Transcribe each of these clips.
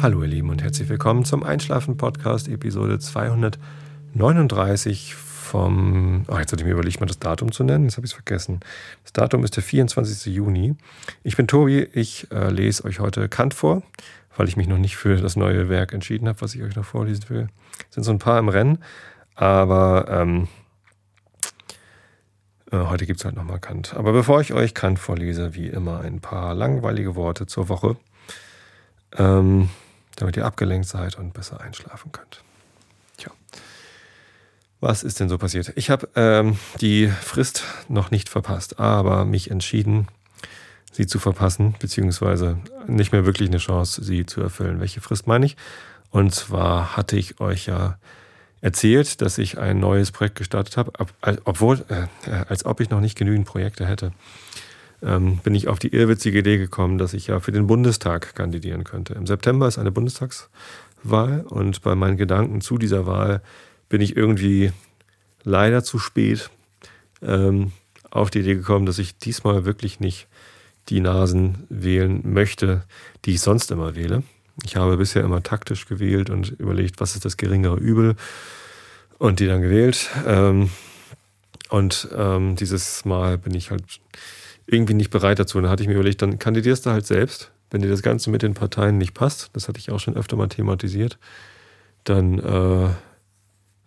Hallo ihr Lieben und herzlich willkommen zum Einschlafen Podcast Episode 239 vom, oh, jetzt hatte ich mir überlegt, mal das Datum zu nennen, jetzt habe ich es vergessen. Das Datum ist der 24. Juni. Ich bin Tobi, ich äh, lese euch heute Kant vor, weil ich mich noch nicht für das neue Werk entschieden habe, was ich euch noch vorlesen will. Es sind so ein paar im Rennen, aber ähm, äh, heute gibt es halt nochmal Kant. Aber bevor ich euch Kant vorlese, wie immer ein paar langweilige Worte zur Woche. Ähm, damit ihr abgelenkt seid und besser einschlafen könnt. Tja, was ist denn so passiert? Ich habe ähm, die Frist noch nicht verpasst, aber mich entschieden, sie zu verpassen, beziehungsweise nicht mehr wirklich eine Chance, sie zu erfüllen. Welche Frist meine ich? Und zwar hatte ich euch ja erzählt, dass ich ein neues Projekt gestartet habe, obwohl, äh, als ob ich noch nicht genügend Projekte hätte ähm, bin ich auf die irrwitzige Idee gekommen, dass ich ja für den Bundestag kandidieren könnte. Im September ist eine Bundestagswahl und bei meinen Gedanken zu dieser Wahl bin ich irgendwie leider zu spät ähm, auf die Idee gekommen, dass ich diesmal wirklich nicht die Nasen wählen möchte, die ich sonst immer wähle. Ich habe bisher immer taktisch gewählt und überlegt, was ist das geringere Übel und die dann gewählt. Ähm, und ähm, dieses Mal bin ich halt irgendwie nicht bereit dazu. Und dann hatte ich mir überlegt, dann kandidierst du halt selbst. Wenn dir das Ganze mit den Parteien nicht passt, das hatte ich auch schon öfter mal thematisiert, dann, äh,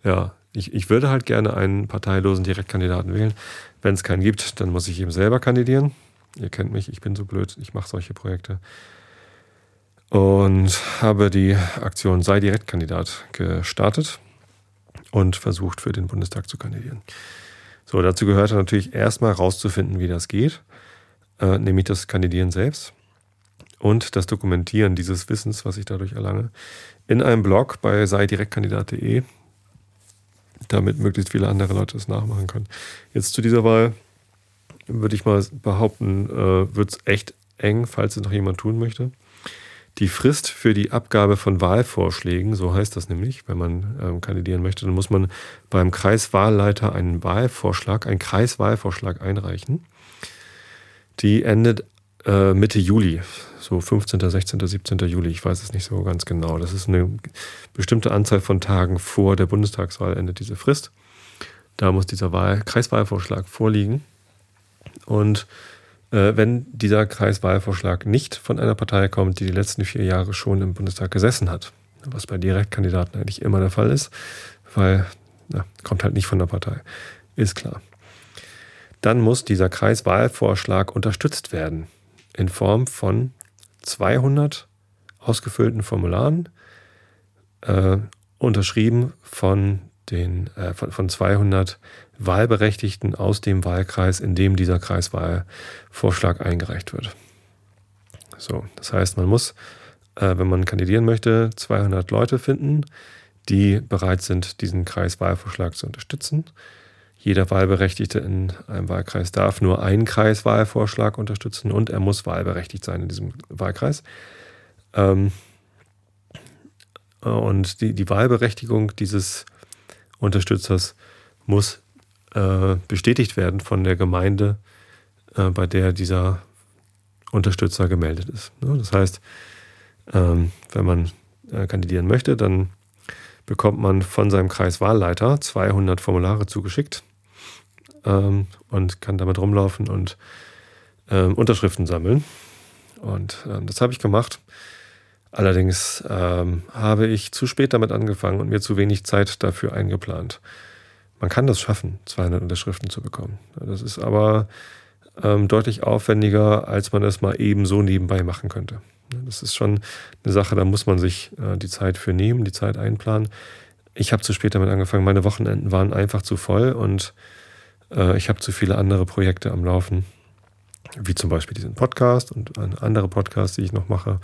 ja, ich, ich würde halt gerne einen parteilosen Direktkandidaten wählen. Wenn es keinen gibt, dann muss ich eben selber kandidieren. Ihr kennt mich, ich bin so blöd, ich mache solche Projekte. Und habe die Aktion Sei Direktkandidat gestartet und versucht, für den Bundestag zu kandidieren. So, dazu gehört natürlich erstmal rauszufinden, wie das geht, äh, nämlich das Kandidieren selbst und das Dokumentieren dieses Wissens, was ich dadurch erlange, in einem Blog bei seidirektkandidat.de, damit möglichst viele andere Leute es nachmachen können. Jetzt zu dieser Wahl würde ich mal behaupten, äh, wird es echt eng, falls es noch jemand tun möchte. Die Frist für die Abgabe von Wahlvorschlägen, so heißt das nämlich, wenn man ähm, kandidieren möchte, dann muss man beim Kreiswahlleiter einen Wahlvorschlag, einen Kreiswahlvorschlag einreichen. Die endet äh, Mitte Juli, so 15., 16., 17. Juli, ich weiß es nicht so ganz genau. Das ist eine bestimmte Anzahl von Tagen vor der Bundestagswahl endet diese Frist. Da muss dieser Wahl Kreiswahlvorschlag vorliegen. Und wenn dieser Kreiswahlvorschlag nicht von einer Partei kommt, die die letzten vier Jahre schon im Bundestag gesessen hat, was bei Direktkandidaten eigentlich immer der Fall ist, weil na, kommt halt nicht von der Partei, ist klar. Dann muss dieser Kreiswahlvorschlag unterstützt werden in Form von 200 ausgefüllten Formularen, äh, unterschrieben von den, äh, von, von 200 Wahlberechtigten aus dem Wahlkreis, in dem dieser Kreiswahlvorschlag eingereicht wird. So, das heißt, man muss, äh, wenn man kandidieren möchte, 200 Leute finden, die bereit sind, diesen Kreiswahlvorschlag zu unterstützen. Jeder Wahlberechtigte in einem Wahlkreis darf nur einen Kreiswahlvorschlag unterstützen und er muss wahlberechtigt sein in diesem Wahlkreis. Ähm, und die, die Wahlberechtigung dieses Unterstützers muss äh, bestätigt werden von der Gemeinde, äh, bei der dieser Unterstützer gemeldet ist. Ne? Das heißt, ähm, wenn man äh, kandidieren möchte, dann bekommt man von seinem Kreiswahlleiter 200 Formulare zugeschickt ähm, und kann damit rumlaufen und ähm, Unterschriften sammeln. Und ähm, das habe ich gemacht. Allerdings ähm, habe ich zu spät damit angefangen und mir zu wenig Zeit dafür eingeplant. Man kann das schaffen, 200 Unterschriften zu bekommen. Das ist aber ähm, deutlich aufwendiger, als man es mal eben so nebenbei machen könnte. Das ist schon eine Sache, da muss man sich äh, die Zeit für nehmen, die Zeit einplanen. Ich habe zu spät damit angefangen. Meine Wochenenden waren einfach zu voll und äh, ich habe zu viele andere Projekte am Laufen, wie zum Beispiel diesen Podcast und andere Podcasts, die ich noch mache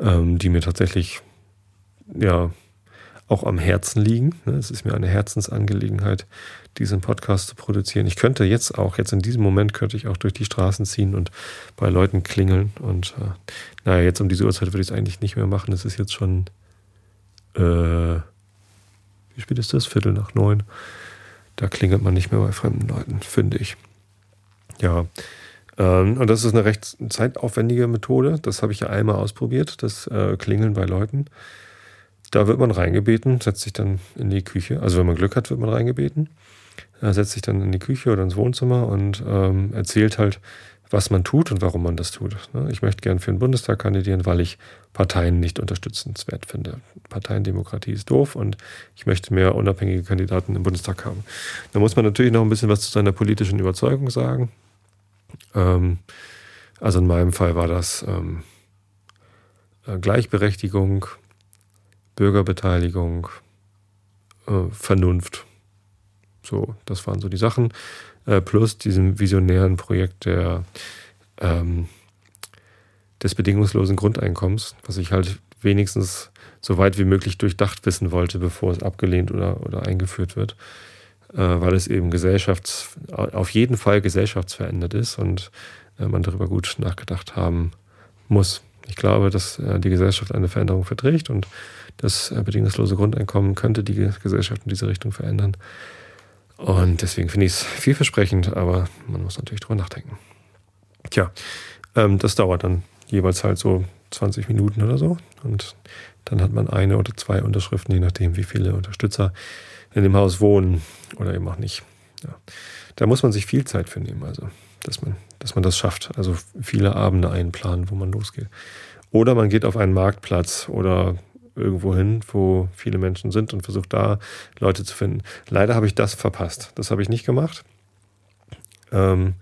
ähm, die mir tatsächlich ja auch am Herzen liegen. Ne? Es ist mir eine Herzensangelegenheit, diesen Podcast zu produzieren. Ich könnte jetzt auch, jetzt in diesem Moment könnte ich auch durch die Straßen ziehen und bei Leuten klingeln. Und äh, naja, jetzt um diese Uhrzeit würde ich es eigentlich nicht mehr machen. Es ist jetzt schon, äh, wie spät ist das? Viertel nach neun. Da klingelt man nicht mehr bei fremden Leuten, finde ich. Ja, Ähm, und das ist eine recht zeitaufwendige Methode. Das habe ich ja einmal ausprobiert, das äh, Klingeln bei Leuten. Da wird man reingebeten, setzt sich dann in die Küche. Also wenn man Glück hat, wird man reingebeten. Setzt sich dann in die Küche oder ins Wohnzimmer und ähm, erzählt halt, was man tut und warum man das tut. Ne? Ich möchte gern für den Bundestag kandidieren, weil ich Parteien nicht unterstützenswert finde. Parteiendemokratie ist doof und ich möchte mehr unabhängige Kandidaten im Bundestag haben. Da muss man natürlich noch ein bisschen was zu seiner politischen Überzeugung sagen. Ähm, also in meinem Fall war das ähm, äh, Gleichberechtigung, Bürgerbeteiligung, äh, Vernunft. So, das waren so die Sachen. Äh, plus diesem visionären Projekt der, ähm, des bedingungslosen Grundeinkommens, was ich halt wenigstens so weit wie möglich durchdacht wissen wollte, bevor es abgelehnt oder, oder eingeführt wird. Äh, weil es eben gesellschafts-, auf jeden Fall gesellschaftsverändert ist und äh, man darüber gut nachgedacht haben muss. Ich glaube, dass äh, die Gesellschaft eine Veränderung verträgt und das äh, bedingungslose Grundeinkommen könnte die Gesellschaft in diese Richtung verändern. Und deswegen finde ich es vielversprechend, aber man muss natürlich drüber nachdenken. Tja, ähm, das dauert dann jeweils halt so 20 Minuten oder so. Und dann hat man eine oder zwei Unterschriften, je nachdem, wie viele Unterstützer in dem Haus wohnen oder eben auch nicht. Ja. Da muss man sich viel Zeit für nehmen, also dass man, dass man das schafft. Also viele Abende einplanen, wo man losgeht. Oder man geht auf einen Marktplatz oder irgendwo hin, wo viele Menschen sind und versucht da Leute zu finden. Leider habe ich das verpasst. Das habe ich nicht gemacht. Ähm,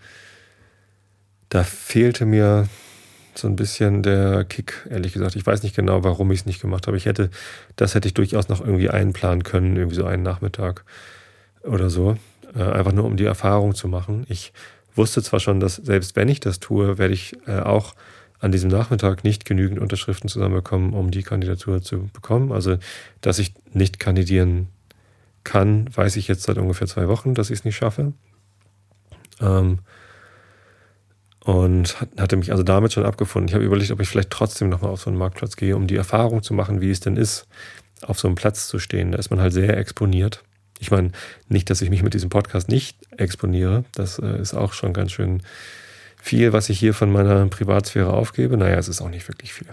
da fehlte mir so ein bisschen der Kick, ehrlich gesagt. Ich weiß nicht genau, warum ich es nicht gemacht habe. Ich hätte, das hätte ich durchaus noch irgendwie einplanen können, irgendwie so einen Nachmittag oder so. Äh, einfach nur um die Erfahrung zu machen. Ich wusste zwar schon, dass selbst wenn ich das tue, werde ich äh, auch an diesem Nachmittag nicht genügend Unterschriften zusammenbekommen, um die Kandidatur zu bekommen. Also, dass ich nicht kandidieren kann, weiß ich jetzt seit ungefähr zwei Wochen, dass ich es nicht schaffe. Ähm, und hatte mich also damit schon abgefunden. Ich habe überlegt, ob ich vielleicht trotzdem nochmal auf so einen Marktplatz gehe, um die Erfahrung zu machen, wie es denn ist, auf so einem Platz zu stehen. Da ist man halt sehr exponiert. Ich meine, nicht, dass ich mich mit diesem Podcast nicht exponiere. Das äh, ist auch schon ganz schön viel, was ich hier von meiner Privatsphäre aufgebe. Naja, es ist auch nicht wirklich viel.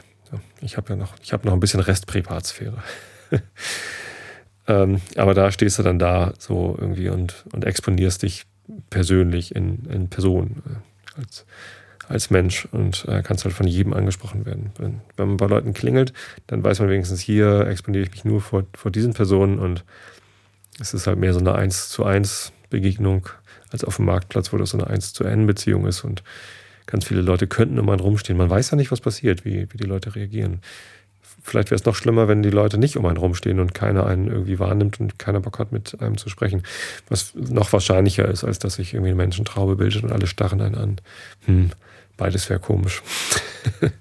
Ich habe ja noch, ich habe noch ein bisschen Restprivatsphäre. ähm, aber da stehst du dann da so irgendwie und, und exponierst dich persönlich in, in Person äh, als, als Mensch und äh, kannst halt von jedem angesprochen werden. Wenn, wenn man bei Leuten klingelt, dann weiß man wenigstens, hier exponiere ich mich nur vor, vor diesen Personen und es ist halt mehr so eine 1 zu 1 Begegnung als auf dem Marktplatz, wo das so eine 1 zu N Beziehung ist und ganz viele Leute könnten um einen rumstehen. Man weiß ja nicht, was passiert, wie, wie die Leute reagieren. Vielleicht wäre es noch schlimmer, wenn die Leute nicht um einen rumstehen und keiner einen irgendwie wahrnimmt und keiner Bock hat, mit einem zu sprechen. Was noch wahrscheinlicher ist, als dass sich irgendwie eine Menschentraube bildet und alle starren einen an. Hm, beides wäre komisch.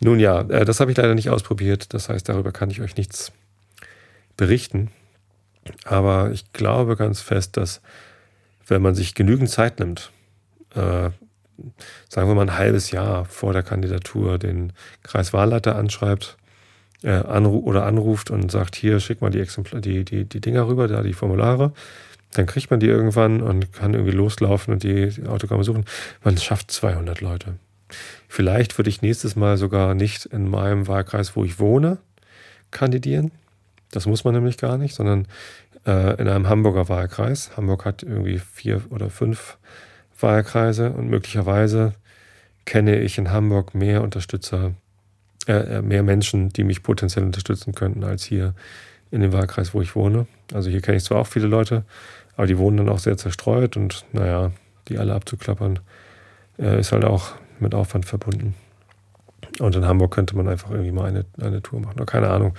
Nun ja, äh, das habe ich leider nicht ausprobiert. Das heißt, darüber kann ich euch nichts berichten. Aber ich glaube ganz fest, dass wenn man sich genügend Zeit nimmt, äh, sagen wir mal ein halbes Jahr vor der Kandidatur den Kreiswahlleiter anschreibt äh, anru oder anruft und sagt, hier, schick mal die, Exemplar die, die, die Dinger rüber, da die Formulare, dann kriegt man die irgendwann und kann irgendwie loslaufen und die, die Autogramme suchen. Man schafft 200 Leute. Vielleicht würde ich nächstes Mal sogar nicht in meinem Wahlkreis, wo ich wohne, kandidieren. Das muss man nämlich gar nicht, sondern äh, in einem Hamburger Wahlkreis. Hamburg hat irgendwie vier oder fünf Wahlkreise und möglicherweise kenne ich in Hamburg mehr Unterstützer, äh, äh, mehr Menschen, die mich potenziell unterstützen könnten, als hier in dem Wahlkreis, wo ich wohne. Also hier kenne ich zwar auch viele Leute, aber die wohnen dann auch sehr zerstreut und naja, die alle abzuklappern, äh, ist halt auch mit Aufwand verbunden. Und in Hamburg könnte man einfach irgendwie mal eine, eine Tour machen. Oder keine Ahnung.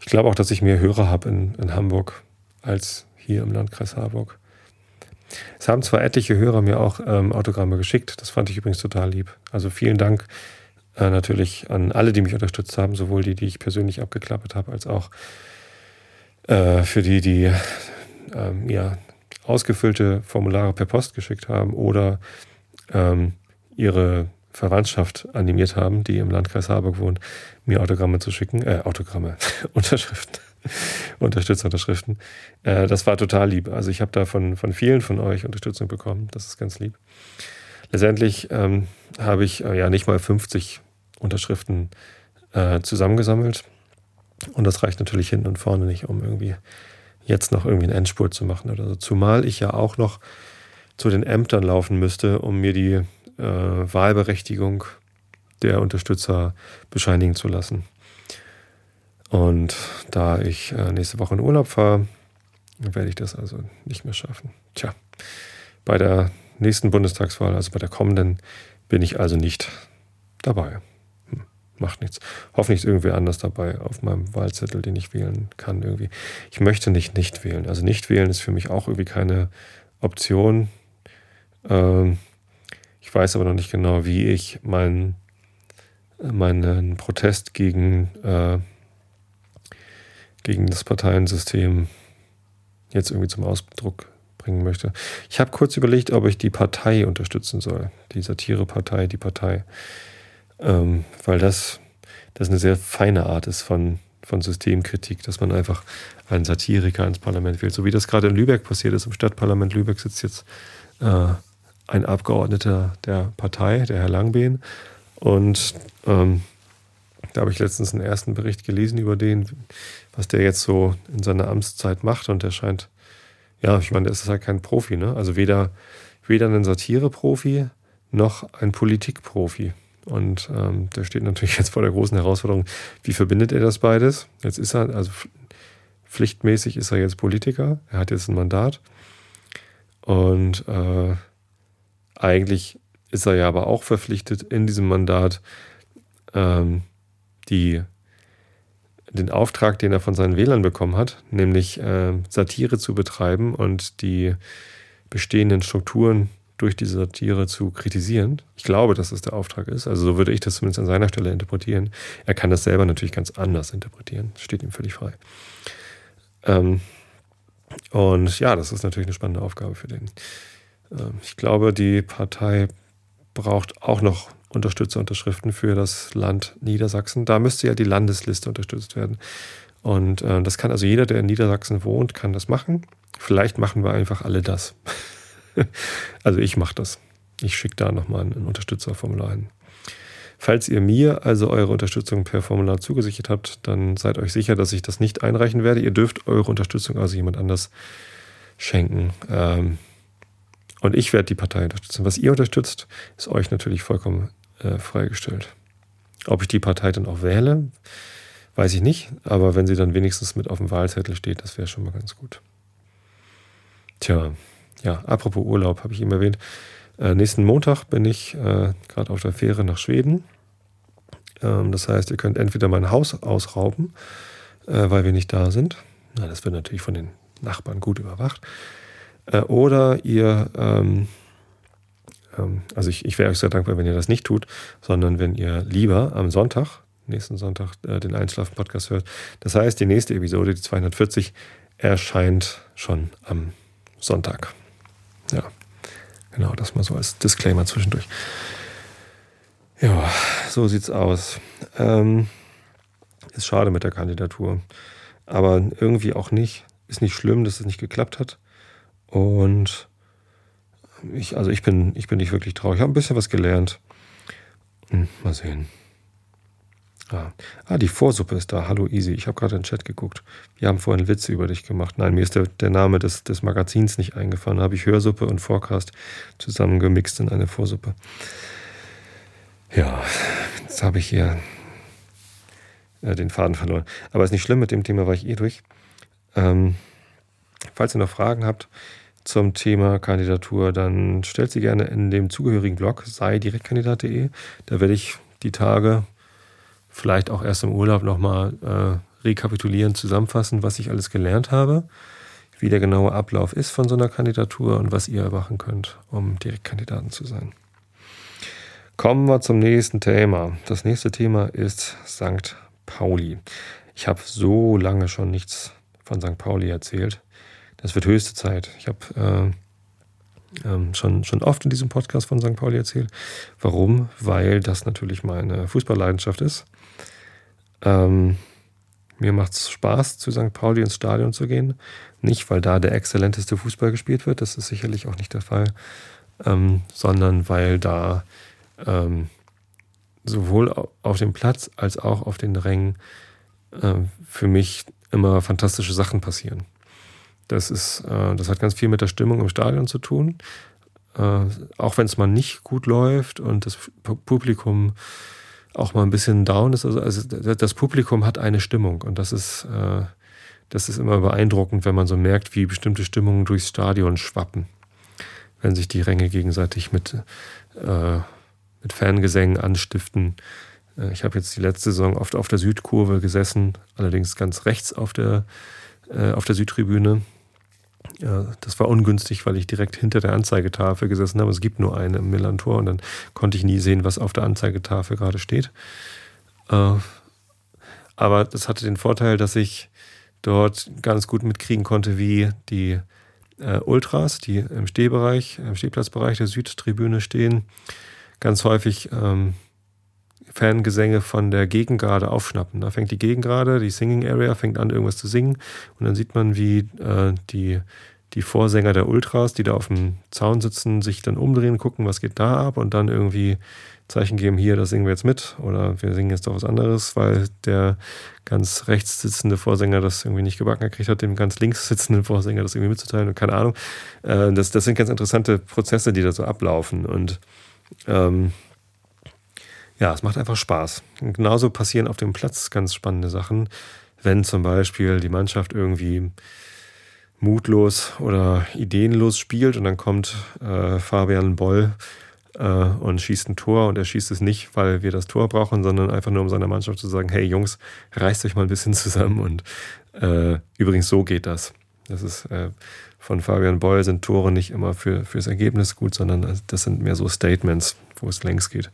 Ich glaube auch, dass ich mehr Hörer habe in, in Hamburg als hier im Landkreis Harburg. Es haben zwar etliche Hörer mir auch ähm, Autogramme geschickt, das fand ich übrigens total lieb. Also vielen Dank äh, natürlich an alle, die mich unterstützt haben, sowohl die, die ich persönlich abgeklappert habe, als auch äh, für die, die äh, mir ausgefüllte Formulare per Post geschickt haben oder ähm, ihre Verwandtschaft animiert haben, die im Landkreis Harburg wohnt, mir Autogramme zu schicken, äh, Autogramme, Unterschriften. Unterstützerunterschriften. Äh, das war total lieb. Also ich habe da von, von vielen von euch Unterstützung bekommen. Das ist ganz lieb. letztendlich ähm, habe ich äh, ja nicht mal 50 Unterschriften äh, zusammengesammelt. Und das reicht natürlich hinten und vorne nicht, um irgendwie jetzt noch irgendwie einen Endspurt zu machen oder so. Zumal ich ja auch noch zu den Ämtern laufen müsste, um mir die äh, Wahlberechtigung der Unterstützer bescheinigen zu lassen. Und da ich äh, nächste Woche in Urlaub fahre, werde ich das also nicht mehr schaffen. Tja, bei der nächsten Bundestagswahl, also bei der kommenden, bin ich also nicht dabei. Hm, macht nichts. Hoffentlich ist irgendwer anders dabei auf meinem Wahlzettel, den ich wählen kann irgendwie. Ich möchte nicht nicht wählen. Also nicht wählen ist für mich auch irgendwie keine Option. Ähm, ich weiß aber noch nicht genau, wie ich meinen meinen Protest gegen, äh, gegen das Parteiensystem jetzt irgendwie zum Ausdruck bringen möchte. Ich habe kurz überlegt, ob ich die Partei unterstützen soll, die Satirepartei, die Partei, ähm, weil das, das eine sehr feine Art ist von, von Systemkritik, dass man einfach einen Satiriker ins Parlament wählt, so wie das gerade in Lübeck passiert ist. Im Stadtparlament Lübeck sitzt jetzt äh, ein Abgeordneter der Partei, der Herr Langbehn, und ähm, da habe ich letztens einen ersten Bericht gelesen über den, was der jetzt so in seiner Amtszeit macht. Und der scheint, ja, ich meine, der ist halt kein Profi, ne? Also weder, weder ein Satire-Profi noch ein Politik-Profi. Und ähm, der steht natürlich jetzt vor der großen Herausforderung, wie verbindet er das beides? Jetzt ist er, also pflichtmäßig ist er jetzt Politiker, er hat jetzt ein Mandat. Und äh, eigentlich ist er ja aber auch verpflichtet, in diesem Mandat ähm, die, den Auftrag, den er von seinen Wählern bekommen hat, nämlich äh, Satire zu betreiben und die bestehenden Strukturen durch diese Satire zu kritisieren. Ich glaube, dass das der Auftrag ist. Also so würde ich das zumindest an seiner Stelle interpretieren. Er kann das selber natürlich ganz anders interpretieren. Das steht ihm völlig frei. Ähm, und ja, das ist natürlich eine spannende Aufgabe für den. Ähm, ich glaube, die Partei braucht auch noch Unterstützerunterschriften für das Land Niedersachsen. Da müsste ja die Landesliste unterstützt werden. Und äh, das kann also jeder, der in Niedersachsen wohnt, kann das machen. Vielleicht machen wir einfach alle das. also ich mache das. Ich schicke da nochmal ein Unterstützerformular hin. Falls ihr mir also eure Unterstützung per Formular zugesichert habt, dann seid euch sicher, dass ich das nicht einreichen werde. Ihr dürft eure Unterstützung also jemand anders schenken. Ähm, und ich werde die Partei unterstützen. Was ihr unterstützt, ist euch natürlich vollkommen äh, freigestellt. Ob ich die Partei dann auch wähle, weiß ich nicht. Aber wenn sie dann wenigstens mit auf dem Wahlzettel steht, das wäre schon mal ganz gut. Tja, ja, apropos Urlaub, habe ich eben erwähnt. Äh, nächsten Montag bin ich äh, gerade auf der Fähre nach Schweden. Ähm, das heißt, ihr könnt entweder mein Haus ausrauben, äh, weil wir nicht da sind. Na, das wird natürlich von den Nachbarn gut überwacht. Äh, oder ihr, ähm, also ich, ich wäre euch sehr dankbar, wenn ihr das nicht tut, sondern wenn ihr lieber am Sonntag, nächsten Sonntag, äh, den Einschlafen-Podcast hört. Das heißt, die nächste Episode, die 240, erscheint schon am Sonntag. Ja, genau, das mal so als Disclaimer zwischendurch. Ja, so sieht's aus. Ähm, ist schade mit der Kandidatur. Aber irgendwie auch nicht. Ist nicht schlimm, dass es nicht geklappt hat. Und ich, also ich bin, ich bin nicht wirklich traurig. Ich habe ein bisschen was gelernt. Hm, mal sehen. Ah. ah, die Vorsuppe ist da. Hallo Easy. Ich habe gerade in den Chat geguckt. Wir haben vorhin Witze über dich gemacht. Nein, mir ist der, der Name des, des Magazins nicht eingefallen. Da habe ich Hörsuppe und Forecast zusammengemixt in eine Vorsuppe. Ja, jetzt habe ich hier äh, den Faden verloren. Aber ist nicht schlimm, mit dem Thema war ich eh durch. Ähm, falls ihr noch Fragen habt, zum Thema Kandidatur, dann stellt sie gerne in dem zugehörigen Blog sei direktkandidat.de. Da werde ich die Tage vielleicht auch erst im Urlaub nochmal äh, rekapitulieren, zusammenfassen, was ich alles gelernt habe, wie der genaue Ablauf ist von so einer Kandidatur und was ihr machen könnt, um Direktkandidaten zu sein. Kommen wir zum nächsten Thema. Das nächste Thema ist St. Pauli. Ich habe so lange schon nichts von St. Pauli erzählt das wird höchste Zeit. Ich habe äh, ähm, schon, schon oft in diesem Podcast von St. Pauli erzählt. Warum? Weil das natürlich meine Fußballleidenschaft ist. Ähm, mir macht es Spaß, zu St. Pauli ins Stadion zu gehen. Nicht, weil da der exzellenteste Fußball gespielt wird, das ist sicherlich auch nicht der Fall. ähm, sondern weil da ähm, sowohl auf dem Platz als auch auf den Rängen äh, für mich immer fantastische Sachen passieren. Das ist, äh, das hat ganz viel mit der Stimmung im Stadion zu tun. Äh, auch wenn es mal nicht gut läuft und das Publikum auch mal ein bisschen down ist. Also, also das Publikum hat eine Stimmung und das ist, äh, das ist immer beeindruckend, wenn man so merkt, wie bestimmte Stimmungen durchs Stadion schwappen, wenn sich die Ränge gegenseitig mit, äh, mit Fangesängen anstiften. Äh, ich habe jetzt die letzte Saison oft auf der Südkurve gesessen, allerdings ganz rechts auf der, äh, auf der Südtribüne. Das war ungünstig, weil ich direkt hinter der Anzeigetafel gesessen habe. Es gibt nur eine im Millantor und dann konnte ich nie sehen, was auf der Anzeigetafel gerade steht. Äh, aber das hatte den Vorteil, dass ich dort ganz gut mitkriegen konnte, wie die äh, Ultras, die im Stehbereich, im Stehplatzbereich der Südtribüne stehen, ganz häufig ähm, Fangesänge von der Gegengrade aufschnappen. Da fängt die Gegengrade, die Singing Area, fängt an, irgendwas zu singen. Und dann sieht man, wie äh, die, die Vorsänger der Ultras, die da auf dem Zaun sitzen, sich dann umdrehen, gucken, was geht da ab und dann irgendwie Zeichen geben, hier, das singen wir jetzt mit oder wir singen jetzt doch was anderes, weil der ganz rechts sitzende Vorsänger das irgendwie nicht gebacken gekriegt hat, dem ganz links sitzenden Vorsänger das irgendwie mitzuteilen und keine Ahnung. Äh, das, das sind ganz interessante Prozesse, die da so ablaufen und ähm, ja, es macht einfach Spaß. Und genauso passieren auf dem Platz ganz spannende Sachen, wenn zum Beispiel die Mannschaft irgendwie mutlos oder ideenlos spielt und dann kommt äh, Fabian Boll äh, und schießt ein Tor und er schießt es nicht, weil wir das Tor brauchen, sondern einfach nur um seiner Mannschaft zu sagen, hey Jungs, reißt euch mal ein bisschen zusammen und äh, übrigens so geht das. Das ist äh, von Fabian Boll sind Tore nicht immer für, fürs Ergebnis gut, sondern das sind mehr so Statements, wo es längs geht.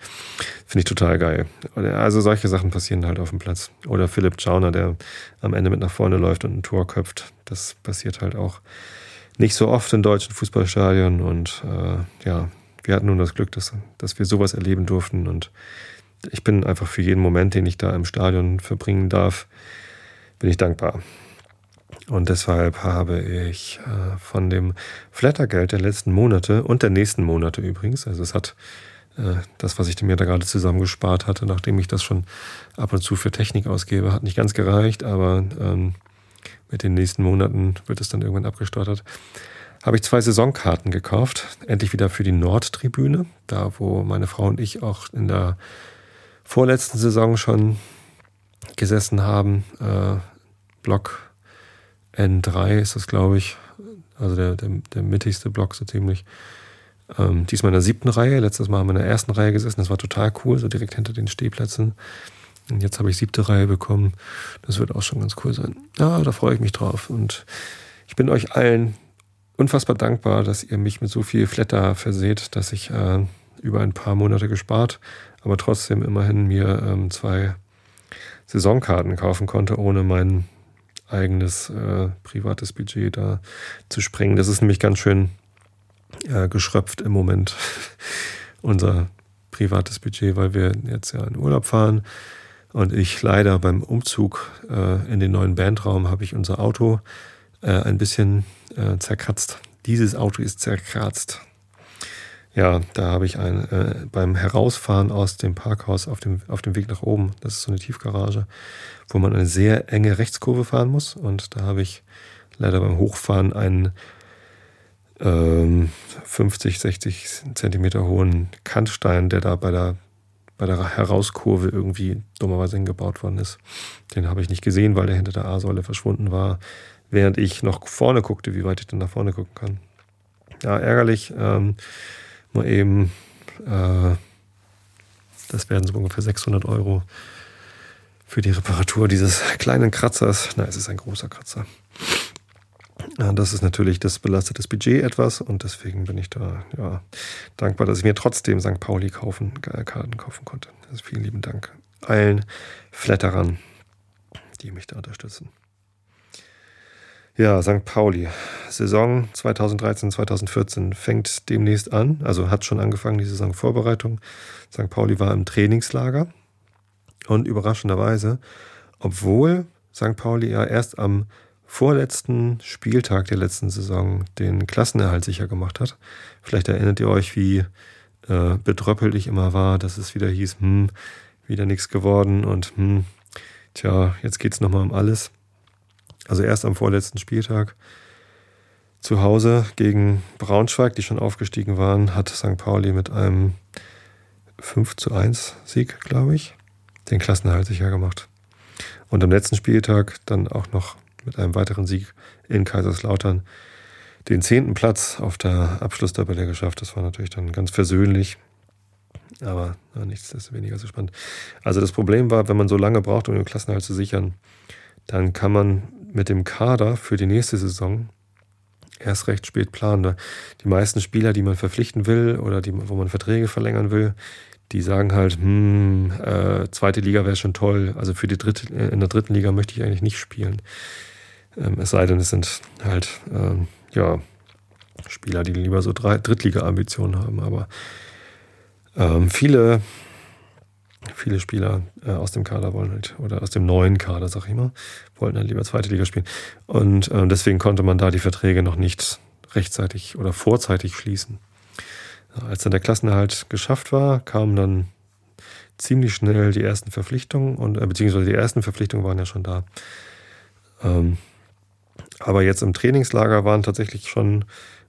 Finde ich total geil. Also solche Sachen passieren halt auf dem Platz. Oder Philipp Schauner, der am Ende mit nach vorne läuft und ein Tor köpft. Das passiert halt auch nicht so oft in deutschen Fußballstadien. Und äh, ja, wir hatten nun das Glück, dass, dass wir sowas erleben durften. Und ich bin einfach für jeden Moment, den ich da im Stadion verbringen darf, bin ich dankbar. Und deshalb habe ich äh, von dem Flattergeld der letzten Monate und der nächsten Monate übrigens, also es hat das, was ich mir da gerade zusammengespart hatte, nachdem ich das schon ab und zu für Technik ausgebe, hat nicht ganz gereicht, aber ähm, mit den nächsten Monaten wird es dann irgendwann abgestartet. Habe ich zwei Saisonkarten gekauft, endlich wieder für die Nordtribüne, da wo meine Frau und ich auch in der vorletzten Saison schon gesessen haben. Äh, Block N3 ist das, glaube ich. Also der, der, der mittigste Block so ziemlich. Ähm, diesmal in der siebten Reihe. Letztes Mal haben wir in der ersten Reihe gesessen. Das war total cool, so direkt hinter den Stehplätzen. Und jetzt habe ich siebte Reihe bekommen. Das wird auch schon ganz cool sein. Ja, da freue ich mich drauf. Und ich bin euch allen unfassbar dankbar, dass ihr mich mit so viel Flatter verseht, dass ich äh, über ein paar Monate gespart, aber trotzdem immerhin mir ähm, zwei Saisonkarten kaufen konnte, ohne mein eigenes äh, privates Budget da zu sprengen. Das ist nämlich ganz schön äh, geschröpft im Moment, unser privates Budget, weil wir jetzt ja in Urlaub fahren. Und ich leider beim Umzug äh, in den neuen Bandraum habe ich unser Auto äh, ein bisschen äh, zerkratzt. Dieses Auto ist zerkratzt. Ja, da habe ich ein, äh, beim Herausfahren aus dem Parkhaus auf dem, auf dem Weg nach oben, das ist so eine Tiefgarage, wo man eine sehr enge Rechtskurve fahren muss. Und da habe ich leider beim Hochfahren einen 50, 60 Zentimeter hohen Kantstein, der da bei der, bei der Herauskurve irgendwie dummerweise hingebaut worden ist. Den habe ich nicht gesehen, weil der hinter der A-Säule verschwunden war, während ich noch vorne guckte, wie weit ich denn nach vorne gucken kann. Ja, ärgerlich. Ähm, mal eben, äh, das werden so ungefähr 600 Euro für die Reparatur dieses kleinen Kratzers. Nein, es ist ein großer Kratzer. Das ist natürlich, das belastet das Budget etwas und deswegen bin ich da ja, dankbar, dass ich mir trotzdem St. Pauli kaufen, äh, Karten kaufen konnte. Also vielen lieben Dank allen Flatterern, die mich da unterstützen. Ja, St. Pauli. Saison 2013, 2014 fängt demnächst an, also hat schon angefangen, die Saisonvorbereitung. St. Pauli war im Trainingslager und überraschenderweise, obwohl St. Pauli ja erst am vorletzten Spieltag der letzten Saison den Klassenerhalt sicher gemacht hat. Vielleicht erinnert ihr euch, wie äh, bedröppelt ich immer war, dass es wieder hieß, hm, wieder nichts geworden und hm, tja, jetzt geht es nochmal um alles. Also erst am vorletzten Spieltag zu Hause gegen Braunschweig, die schon aufgestiegen waren, hat St. Pauli mit einem 5 zu 1 Sieg, glaube ich, den Klassenerhalt sicher gemacht. Und am letzten Spieltag dann auch noch mit einem weiteren Sieg in Kaiserslautern den zehnten Platz auf der Abschlusstabelle geschafft. Das war natürlich dann ganz versöhnlich. Aber ja, nichts ist weniger so spannend. Also das Problem war, wenn man so lange braucht, um den Klassenerhalt zu sichern, dann kann man mit dem Kader für die nächste Saison erst recht spät planen. Die meisten Spieler, die man verpflichten will oder die, wo man Verträge verlängern will, die sagen halt, hm, äh, zweite Liga wäre schon toll. Also für die dritte, in der dritten Liga möchte ich eigentlich nicht spielen. Ähm, es sei denn, es sind halt ähm, ja, Spieler, die lieber so Drittliga-Ambitionen haben. Aber ähm, viele, viele Spieler äh, aus dem Kader wollen halt, oder aus dem neuen Kader, sag ich mal, wollten halt lieber zweite Liga spielen. Und äh, deswegen konnte man da die Verträge noch nicht rechtzeitig oder vorzeitig schließen. Als dann der Klassenerhalt geschafft war, kamen dann ziemlich schnell die ersten Verpflichtungen und äh, beziehungsweise die ersten Verpflichtungen waren ja schon da. Ähm, aber jetzt im Trainingslager waren tatsächlich schon,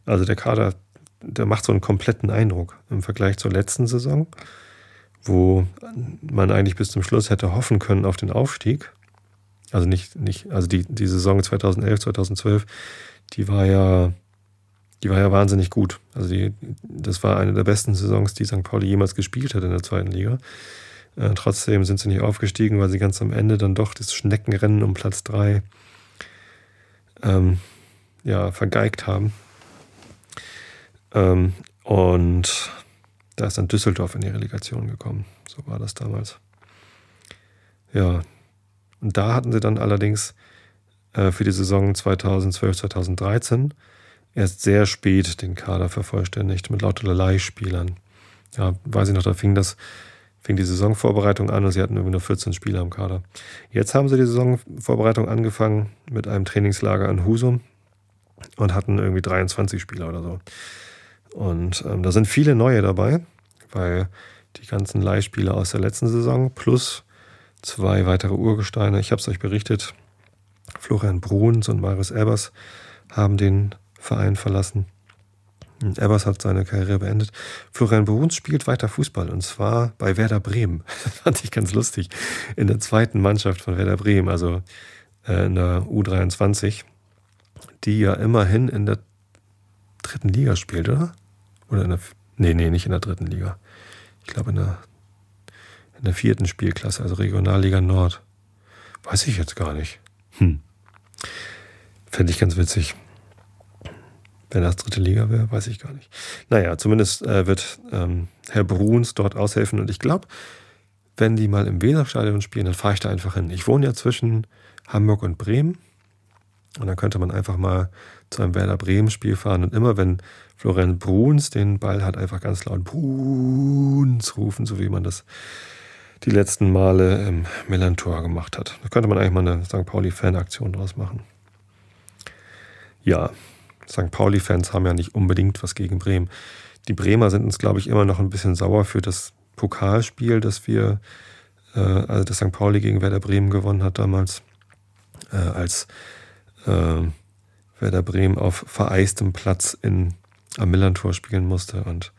also der Kader, der macht so einen kompletten Eindruck im Vergleich zur letzten Saison, wo man eigentlich bis zum Schluss hätte hoffen können auf den Aufstieg. Also nicht, nicht, also die, die Saison 2011, 2012, die war ja, die war ja wahnsinnig gut. Also die, das war eine der besten Saisons, die St. Pauli jemals gespielt hat in der zweiten Liga. Äh, trotzdem sind sie nicht aufgestiegen, weil sie ganz am Ende dann doch das Schneckenrennen um Platz 3 ähm, ja, vergeigt haben. Ähm, und da ist dann Düsseldorf in die Relegation gekommen. So war das damals. Ja, und da hatten sie dann allerdings äh, für die Saison 2012, 2013 erst sehr spät den Kader vervollständigt mit lauter Leihspielern. Ja, weiß ich noch, da fing das fing die Saisonvorbereitung an und sie hatten irgendwie nur 14 Spieler im Kader. Jetzt haben sie die Saisonvorbereitung angefangen mit einem Trainingslager in Husum und hatten irgendwie 23 Spieler oder so. Und ähm, da sind viele neue dabei, weil die ganzen Leihspieler aus der letzten Saison plus zwei weitere Urgesteine, ich habe es euch berichtet, Florian Bruns und Marius Ebers haben den Verein verlassen. Ebers hat seine Karriere beendet. Florian Bruns spielt weiter Fußball und zwar bei Werder Bremen. Das fand ich ganz lustig. In der zweiten Mannschaft von Werder Bremen, also äh, in der U23, die ja immerhin in der dritten Liga spielt, oder? Oder in der. Nee, nee, nicht in der dritten Liga. Ich glaube in der, in der vierten Spielklasse, also Regionalliga Nord. Weiß ich jetzt gar nicht. Hm. Fände ich ganz witzig. Wenn das dritte Liga wäre, weiß ich gar nicht. Naja, zumindest äh, wird ähm, Herr Bruns dort aushelfen. Und ich glaube, wenn die mal im Weserstadion spielen, dann fahre ich da einfach hin. Ich wohne ja zwischen Hamburg und Bremen. Und dann könnte man einfach mal zu einem Werder Bremen-Spiel fahren. Und immer wenn Florian Bruns den Ball hat, einfach ganz laut Bruns rufen, so wie man das die letzten Male im Millantor gemacht hat. Da könnte man eigentlich mal eine St. Pauli-Fan-Aktion draus machen. Ja, St. Pauli-Fans haben ja nicht unbedingt was gegen Bremen. Die Bremer sind uns, glaube ich, immer noch ein bisschen sauer für das Pokalspiel, das wir, äh, also das St. Pauli gegen Werder Bremen gewonnen hat damals, äh, als äh, Werder Bremen auf vereistem Platz in, am Millantor spielen musste und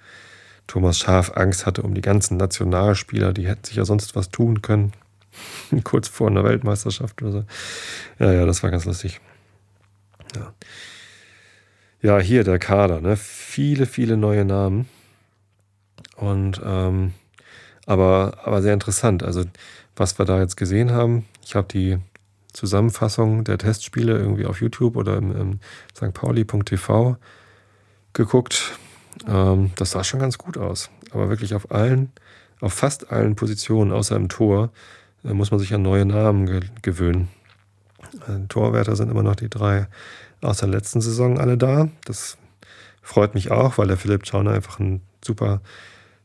Thomas Schaf Angst hatte um die ganzen Nationalspieler, die hätten sich ja sonst was tun können. Kurz vor einer Weltmeisterschaft oder so. Ja, ja, das war ganz lustig. Ja. Ja, hier der Kader, ne? Viele, viele neue Namen. Und ähm, aber, aber sehr interessant. Also, was wir da jetzt gesehen haben, ich habe die Zusammenfassung der Testspiele irgendwie auf YouTube oder im, im St. Pauli.tv geguckt. Ähm, das sah schon ganz gut aus. Aber wirklich auf allen, auf fast allen Positionen außer im Tor äh, muss man sich an neue Namen ge gewöhnen. Äh, Torwärter sind immer noch die drei aus der letzten Saison alle da. Das freut mich auch, weil der Philipp Schauner einfach ein super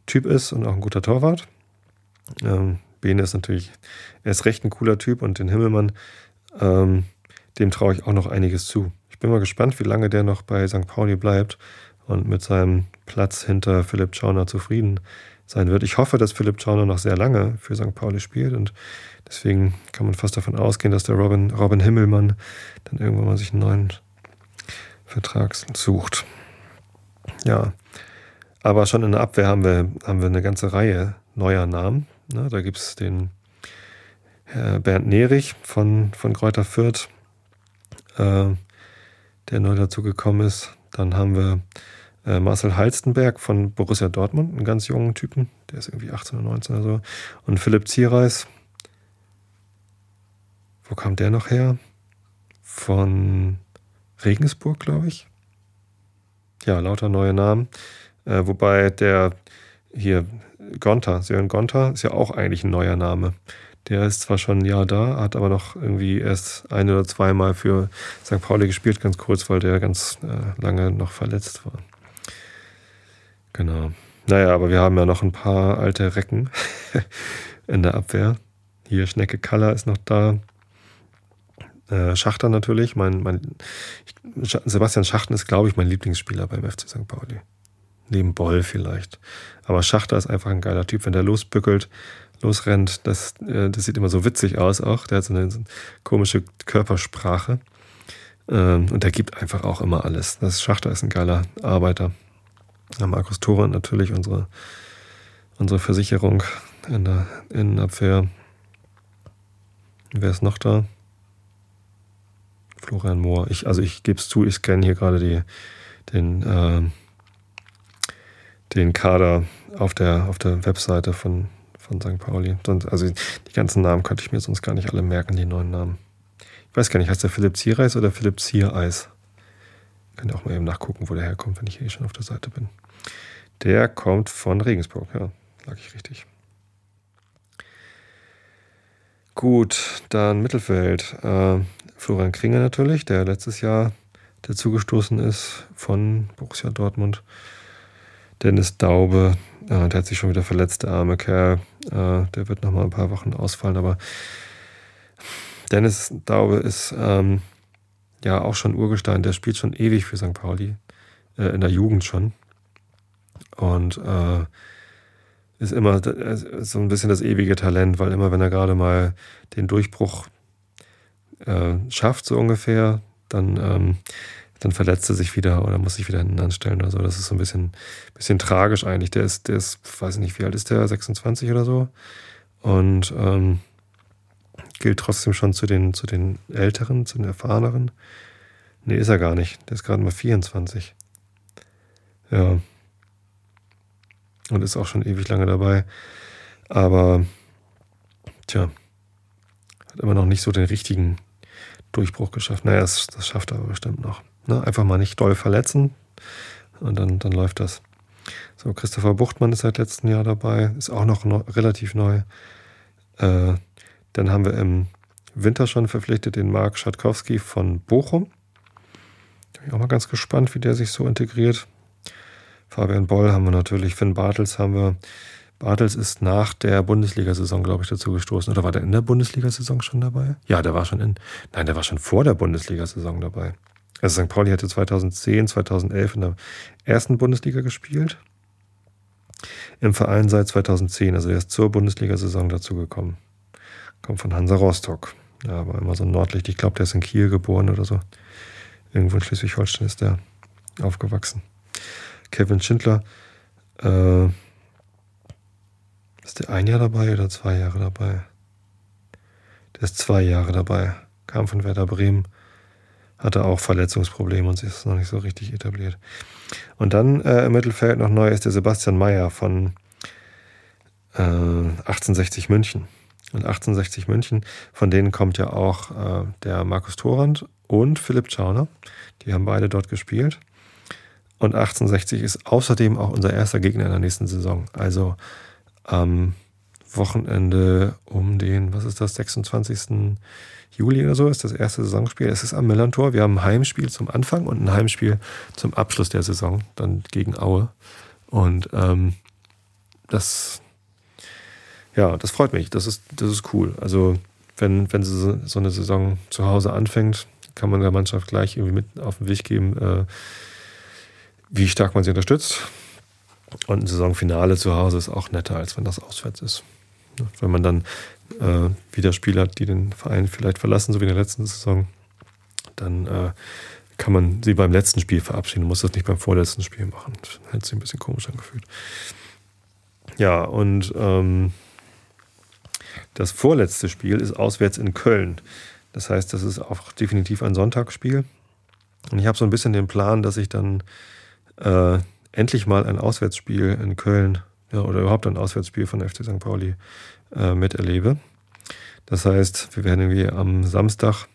Typ ist und auch ein guter Torwart. Ähm, Bene ist natürlich, er ist recht ein cooler Typ und den Himmelmann, ähm, dem traue ich auch noch einiges zu. Ich bin mal gespannt, wie lange der noch bei St. Pauli bleibt und mit seinem Platz hinter Philipp Schauner zufrieden sein wird. Ich hoffe, dass Philipp Schauner noch sehr lange für St. Pauli spielt und deswegen kann man fast davon ausgehen, dass der Robin, Robin Himmelmann dann irgendwann mal sich einen neuen Vertrag sucht. Ja, aber schon in der Abwehr haben wir, haben wir eine ganze Reihe neuer Namen. Ne, da gibt es den Herr Bernd Nerich von, von Kräuter Fürth, äh, der neu dazugekommen ist. Dann haben wir äh, Marcel Halstenberg von Borussia Dortmund, einen ganz jungen Typen, der ist irgendwie 18 oder 19 oder so. Und Philipp Ziereis, wo kam der noch her? Von Regensburg, glaube ich. Ja, lauter neue Namen. Äh, wobei der hier Gonta, Sören Gonta, ist ja auch eigentlich ein neuer Name. Der ist zwar schon ein Jahr da, hat aber noch irgendwie erst ein oder zweimal für St. Pauli gespielt, ganz kurz, weil der ganz äh, lange noch verletzt war. Genau. Naja, aber wir haben ja noch ein paar alte Recken in der Abwehr. Hier Schnecke Kaller ist noch da. Äh, Schachter natürlich. Mein, mein, Sebastian Schachten ist, glaube ich, mein Lieblingsspieler beim FC St. Pauli. Neben Boll vielleicht. Aber Schachter ist einfach ein geiler Typ. Wenn der losbückelt, losrennt, das, äh, das sieht immer so witzig aus auch. Der hat so eine, so eine komische Körpersprache. Ähm, und der gibt einfach auch immer alles. Das Schachter ist ein geiler Arbeiter. Ja, Markus Thoran natürlich, unsere, unsere Versicherung in der Innenabwehr. Wer ist noch da? Florian Mohr. Ich, also ich gebe es zu, ich scanne hier gerade die, den, äh, den Kader auf der, auf der Webseite von, von St. Pauli. Also die ganzen Namen könnte ich mir sonst gar nicht alle merken, die neuen Namen. Ich weiß gar nicht, heißt der Philipp Ziereis oder Philipp Ziereis? Könnt ihr auch mal eben nachgucken, wo der herkommt, wenn ich hier schon auf der Seite bin. Der kommt von Regensburg, ja, lag ich richtig. Gut, dann Mittelfeld. Äh, Florian Kringer natürlich, der letztes Jahr dazugestoßen ist von Borussia Dortmund. Dennis Daube, äh, der hat sich schon wieder verletzt, der arme Kerl. Äh, der wird noch mal ein paar Wochen ausfallen, aber Dennis Daube ist ähm, ja auch schon Urgestein, der spielt schon ewig für St. Pauli, äh, in der Jugend schon. Und äh, ist immer so ein bisschen das ewige Talent, weil immer, wenn er gerade mal den Durchbruch äh, schafft, so ungefähr, dann, ähm, dann verletzt er sich wieder oder muss sich wieder hinten anstellen oder so. Das ist so ein bisschen, bisschen tragisch eigentlich. Der ist, der ist, weiß nicht, wie alt ist der? 26 oder so. Und ähm, gilt trotzdem schon zu den, zu den Älteren, zu den Erfahreneren. Nee, ist er gar nicht. Der ist gerade mal 24. Ja. Und ist auch schon ewig lange dabei. Aber, tja, hat immer noch nicht so den richtigen Durchbruch geschafft. Naja, das, das schafft er aber bestimmt noch. Ne? Einfach mal nicht doll verletzen und dann, dann läuft das. So, Christopher Buchtmann ist seit letztem Jahr dabei, ist auch noch, noch relativ neu. Äh, dann haben wir im Winter schon verpflichtet den Marc Schatkowski von Bochum. Da bin ich auch mal ganz gespannt, wie der sich so integriert. Fabian Boll haben wir natürlich, Finn Bartels haben wir. Bartels ist nach der Bundesliga-Saison, glaube ich, dazu gestoßen. Oder war der in der Bundesliga-Saison schon dabei? Ja, der war schon in. Nein, der war schon vor der Bundesliga-Saison dabei. Also St. Pauli hatte 2010, 2011 in der ersten Bundesliga gespielt. Im Verein seit 2010, also er ist zur Bundesliga-Saison dazugekommen. Kommt von Hansa Rostock. Ja, war immer so ein Nordlicht. Ich glaube, der ist in Kiel geboren oder so. Irgendwo in Schleswig-Holstein ist der aufgewachsen. Kevin Schindler. Äh, ist der ein Jahr dabei oder zwei Jahre dabei? Der ist zwei Jahre dabei. Kam von Werder Bremen. Hatte auch Verletzungsprobleme und ist noch nicht so richtig etabliert. Und dann äh, im Mittelfeld noch neu ist der Sebastian Mayer von äh, 1860 München. Und 1860 München, von denen kommt ja auch äh, der Markus Thorand und Philipp Schauner. Die haben beide dort gespielt. Und 1860 ist außerdem auch unser erster Gegner in der nächsten Saison. Also am Wochenende um den, was ist das, 26. Juli oder so ist das erste Saisonspiel. Es ist am Millantor. Wir haben ein Heimspiel zum Anfang und ein Heimspiel zum Abschluss der Saison, dann gegen Aue. Und ähm, das ja, das freut mich. Das ist, das ist cool. Also, wenn, wenn so eine Saison zu Hause anfängt, kann man der Mannschaft gleich irgendwie mit auf den Weg geben, äh, wie stark man sie unterstützt. Und ein Saisonfinale zu Hause ist auch netter, als wenn das auswärts ist. Wenn man dann äh, wieder Spieler hat, die den Verein vielleicht verlassen, so wie in der letzten Saison, dann äh, kann man sie beim letzten Spiel verabschieden, muss das nicht beim vorletzten Spiel machen. Das hätte sich ein bisschen komisch angefühlt. Ja, und ähm, das vorletzte Spiel ist auswärts in Köln. Das heißt, das ist auch definitiv ein Sonntagsspiel. Und ich habe so ein bisschen den Plan, dass ich dann äh, endlich mal ein Auswärtsspiel in Köln ja, oder überhaupt ein Auswärtsspiel von FC St. Pauli äh, miterlebe. Das heißt, wir werden irgendwie am Samstag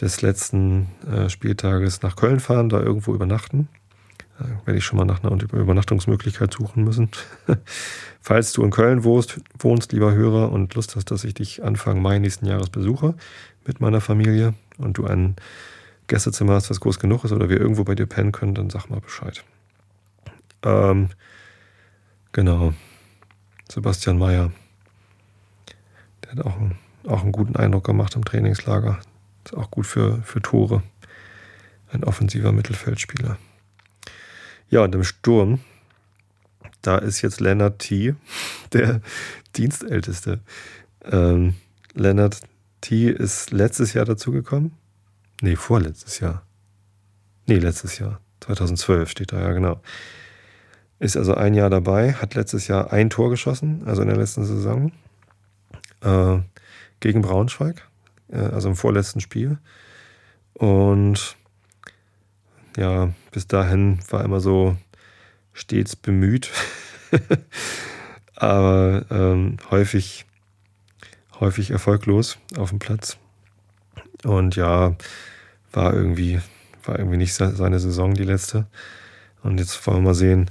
des letzten äh, Spieltages nach Köln fahren, da irgendwo übernachten. Da werde ich schon mal nach einer Übernachtungsmöglichkeit suchen müssen. Falls du in Köln wohnst, wohnst, lieber Hörer, und Lust hast, dass ich dich Anfang Mai nächsten Jahres besuche mit meiner Familie und du ein Gästezimmer hast, das groß genug ist oder wir irgendwo bei dir pennen können, dann sag mal Bescheid. Ähm, genau. Sebastian Mayer. Der hat auch, einen, auch einen guten Eindruck gemacht im Trainingslager. Ist auch gut für, für Tore. Ein offensiver Mittelfeldspieler. Ja, und im Sturm, da ist jetzt Leonard T., der Dienstälteste. Ähm, Leonard T. ist letztes Jahr dazugekommen. Nee, vorletztes Jahr. Nee, letztes Jahr. 2012 steht da, ja, genau. Ist also ein Jahr dabei, hat letztes Jahr ein Tor geschossen, also in der letzten Saison, äh, gegen Braunschweig, äh, also im vorletzten Spiel. Und ja, bis dahin war immer so stets bemüht, aber ähm, häufig, häufig erfolglos auf dem Platz. Und ja, war irgendwie, war irgendwie nicht seine Saison die letzte. Und jetzt wollen wir mal sehen,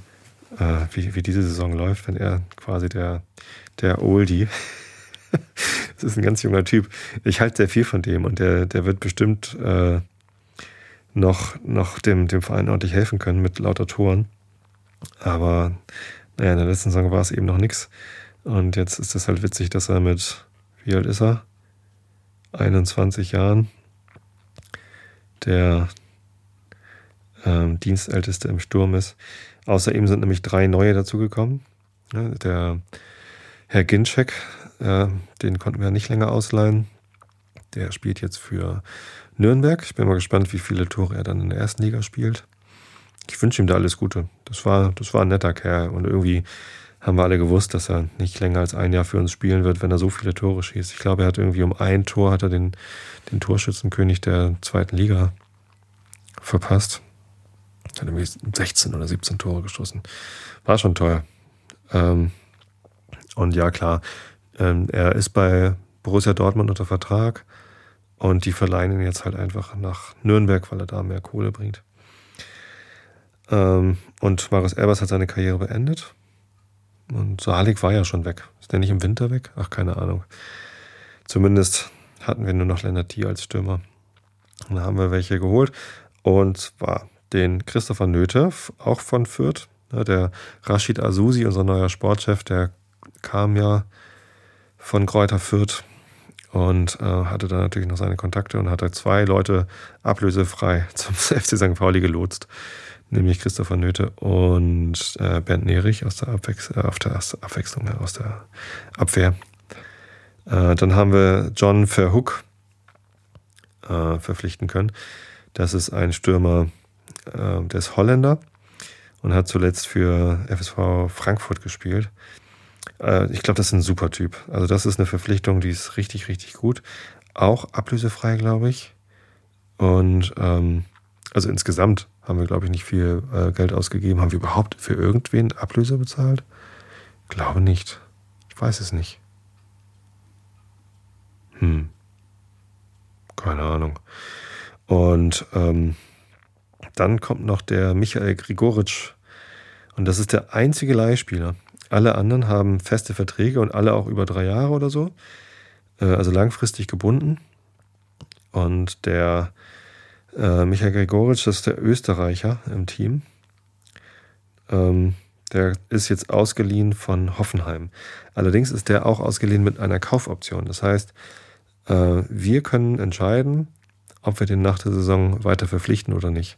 äh, wie, wie diese Saison läuft, wenn er quasi der, der Oldie. das ist ein ganz junger Typ. Ich halte sehr viel von dem und der, der wird bestimmt äh, noch, noch dem, dem Verein ordentlich helfen können mit lauter Toren. Aber naja, in der letzten Saison war es eben noch nichts. Und jetzt ist es halt witzig, dass er mit, wie alt ist er? 21 Jahren der ähm, Dienstälteste im Sturm ist. Außer ihm sind nämlich drei neue dazugekommen. Der Herr Ginczek, äh, den konnten wir nicht länger ausleihen. Der spielt jetzt für Nürnberg. Ich bin mal gespannt, wie viele Tore er dann in der ersten Liga spielt. Ich wünsche ihm da alles Gute. Das war, das war ein netter Kerl und irgendwie haben wir alle gewusst, dass er nicht länger als ein Jahr für uns spielen wird, wenn er so viele Tore schießt. Ich glaube, er hat irgendwie um ein Tor hat er den, den Torschützenkönig der zweiten Liga verpasst. Hat irgendwie 16 oder 17 Tore geschossen. War schon teuer. Ähm, und ja, klar, ähm, er ist bei Borussia Dortmund unter Vertrag und die verleihen ihn jetzt halt einfach nach Nürnberg, weil er da mehr Kohle bringt. Ähm, und Marius Erbers hat seine Karriere beendet. Und Salik war ja schon weg. Ist der nicht im Winter weg? Ach, keine Ahnung. Zumindest hatten wir nur noch Lennart als Stürmer. Und da haben wir welche geholt. Und zwar den Christopher Nöte, auch von Fürth. Der Rashid Azusi, unser neuer Sportchef, der kam ja von Kräuter Fürth und äh, hatte dann natürlich noch seine Kontakte und hatte zwei Leute ablösefrei zum FC St. Pauli gelotst, nämlich Christopher Nöte und äh, Bernd Nerich aus der, Abwechs äh, der Abwechslung, aus der Abwehr. Äh, dann haben wir John Verhoek äh, verpflichten können. Das ist ein Stürmer, äh, der ist Holländer und hat zuletzt für FSV Frankfurt gespielt. Äh, ich glaube, das ist ein super Typ. Also das ist eine Verpflichtung, die ist richtig, richtig gut. Auch ablösefrei, glaube ich. Und ähm, also insgesamt haben wir, glaube ich, nicht viel äh, Geld ausgegeben. Haben wir überhaupt für irgendwen Ablöse bezahlt? Glaube nicht. Ich weiß es nicht. Hm. Keine Ahnung. Und ähm, dann kommt noch der Michael Grigoritsch. Und das ist der einzige Leihspieler. Alle anderen haben feste Verträge und alle auch über drei Jahre oder so. Äh, also langfristig gebunden. Und der äh, Michael Gregoritsch, das ist der Österreicher im Team. Ähm, der ist jetzt ausgeliehen von Hoffenheim. Allerdings ist der auch ausgeliehen mit einer Kaufoption. Das heißt, äh, wir können entscheiden, ob wir den nach der Saison weiter verpflichten oder nicht.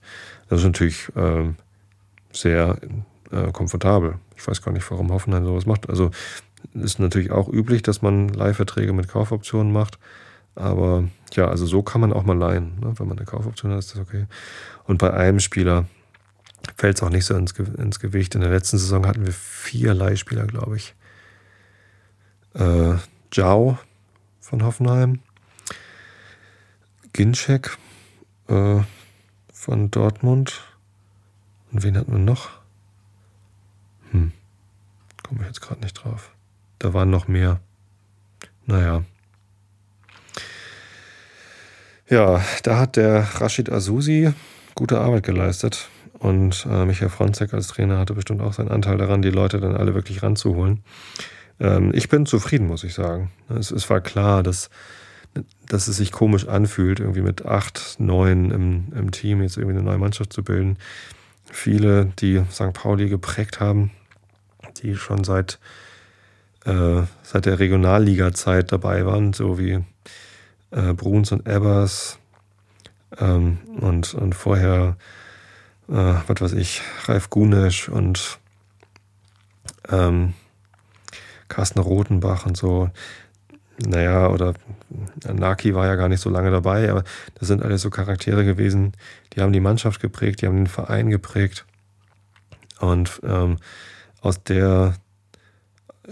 Das ist natürlich äh, sehr äh, komfortabel. Ich weiß gar nicht, warum Hoffenheim sowas macht. Also ist natürlich auch üblich, dass man Leihverträge mit Kaufoptionen macht. Aber ja, also so kann man auch mal leihen. Ne? Wenn man eine Kaufoption hat, ist das okay. Und bei einem Spieler fällt es auch nicht so ins, ins, Gewicht. In der letzten Saison hatten wir vier Leihspieler, glaube ich. Äh, Zhao von Hoffenheim, Ginczek äh, von Dortmund. Und wen hatten wir noch? Hm, komme ich jetzt gerade nicht drauf. Da waren noch mehr. Naja. Ja, da hat der Rashid Azusi gute Arbeit geleistet. Und äh, Michael Fronzek als Trainer hatte bestimmt auch seinen Anteil daran, die Leute dann alle wirklich ranzuholen. Ähm, ich bin zufrieden, muss ich sagen. Es, es, war klar, dass, dass es sich komisch anfühlt, irgendwie mit acht, neun im, im Team jetzt irgendwie eine neue Mannschaft zu bilden. Viele, die St. Pauli geprägt haben, die schon seit, äh, seit der Regionalliga-Zeit dabei waren, so wie äh, Bruns und Ebbers ähm, und, und vorher, äh, was weiß ich, Ralf Gunesch und ähm, Carsten Rotenbach und so. Naja, oder Naki war ja gar nicht so lange dabei, aber das sind alles so Charaktere gewesen, die haben die Mannschaft geprägt, die haben den Verein geprägt. Und ähm, aus der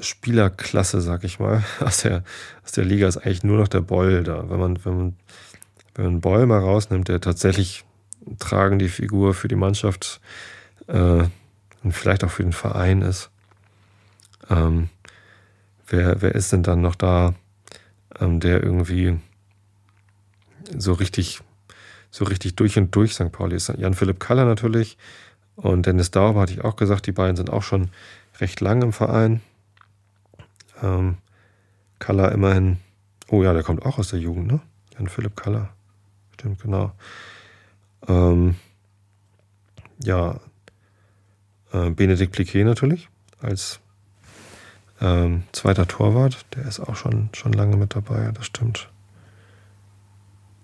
Spielerklasse, sag ich mal, aus der, aus der Liga ist eigentlich nur noch der Boll da. Wenn man, wenn man, wenn man Boll mal rausnimmt, der tatsächlich tragende Figur für die Mannschaft äh, und vielleicht auch für den Verein ist, ähm, wer, wer ist denn dann noch da, ähm, der irgendwie so richtig, so richtig durch und durch St. Pauli ist? Jan-Philipp Kaller natürlich und Dennis Dauber hatte ich auch gesagt, die beiden sind auch schon recht lang im Verein. Ähm, Kaller immerhin. Oh ja, der kommt auch aus der Jugend, ne? Jan Philipp Kaller. Stimmt, genau. Ähm, ja, äh, Benedikt Pliquet natürlich als ähm, zweiter Torwart. Der ist auch schon, schon lange mit dabei, das stimmt.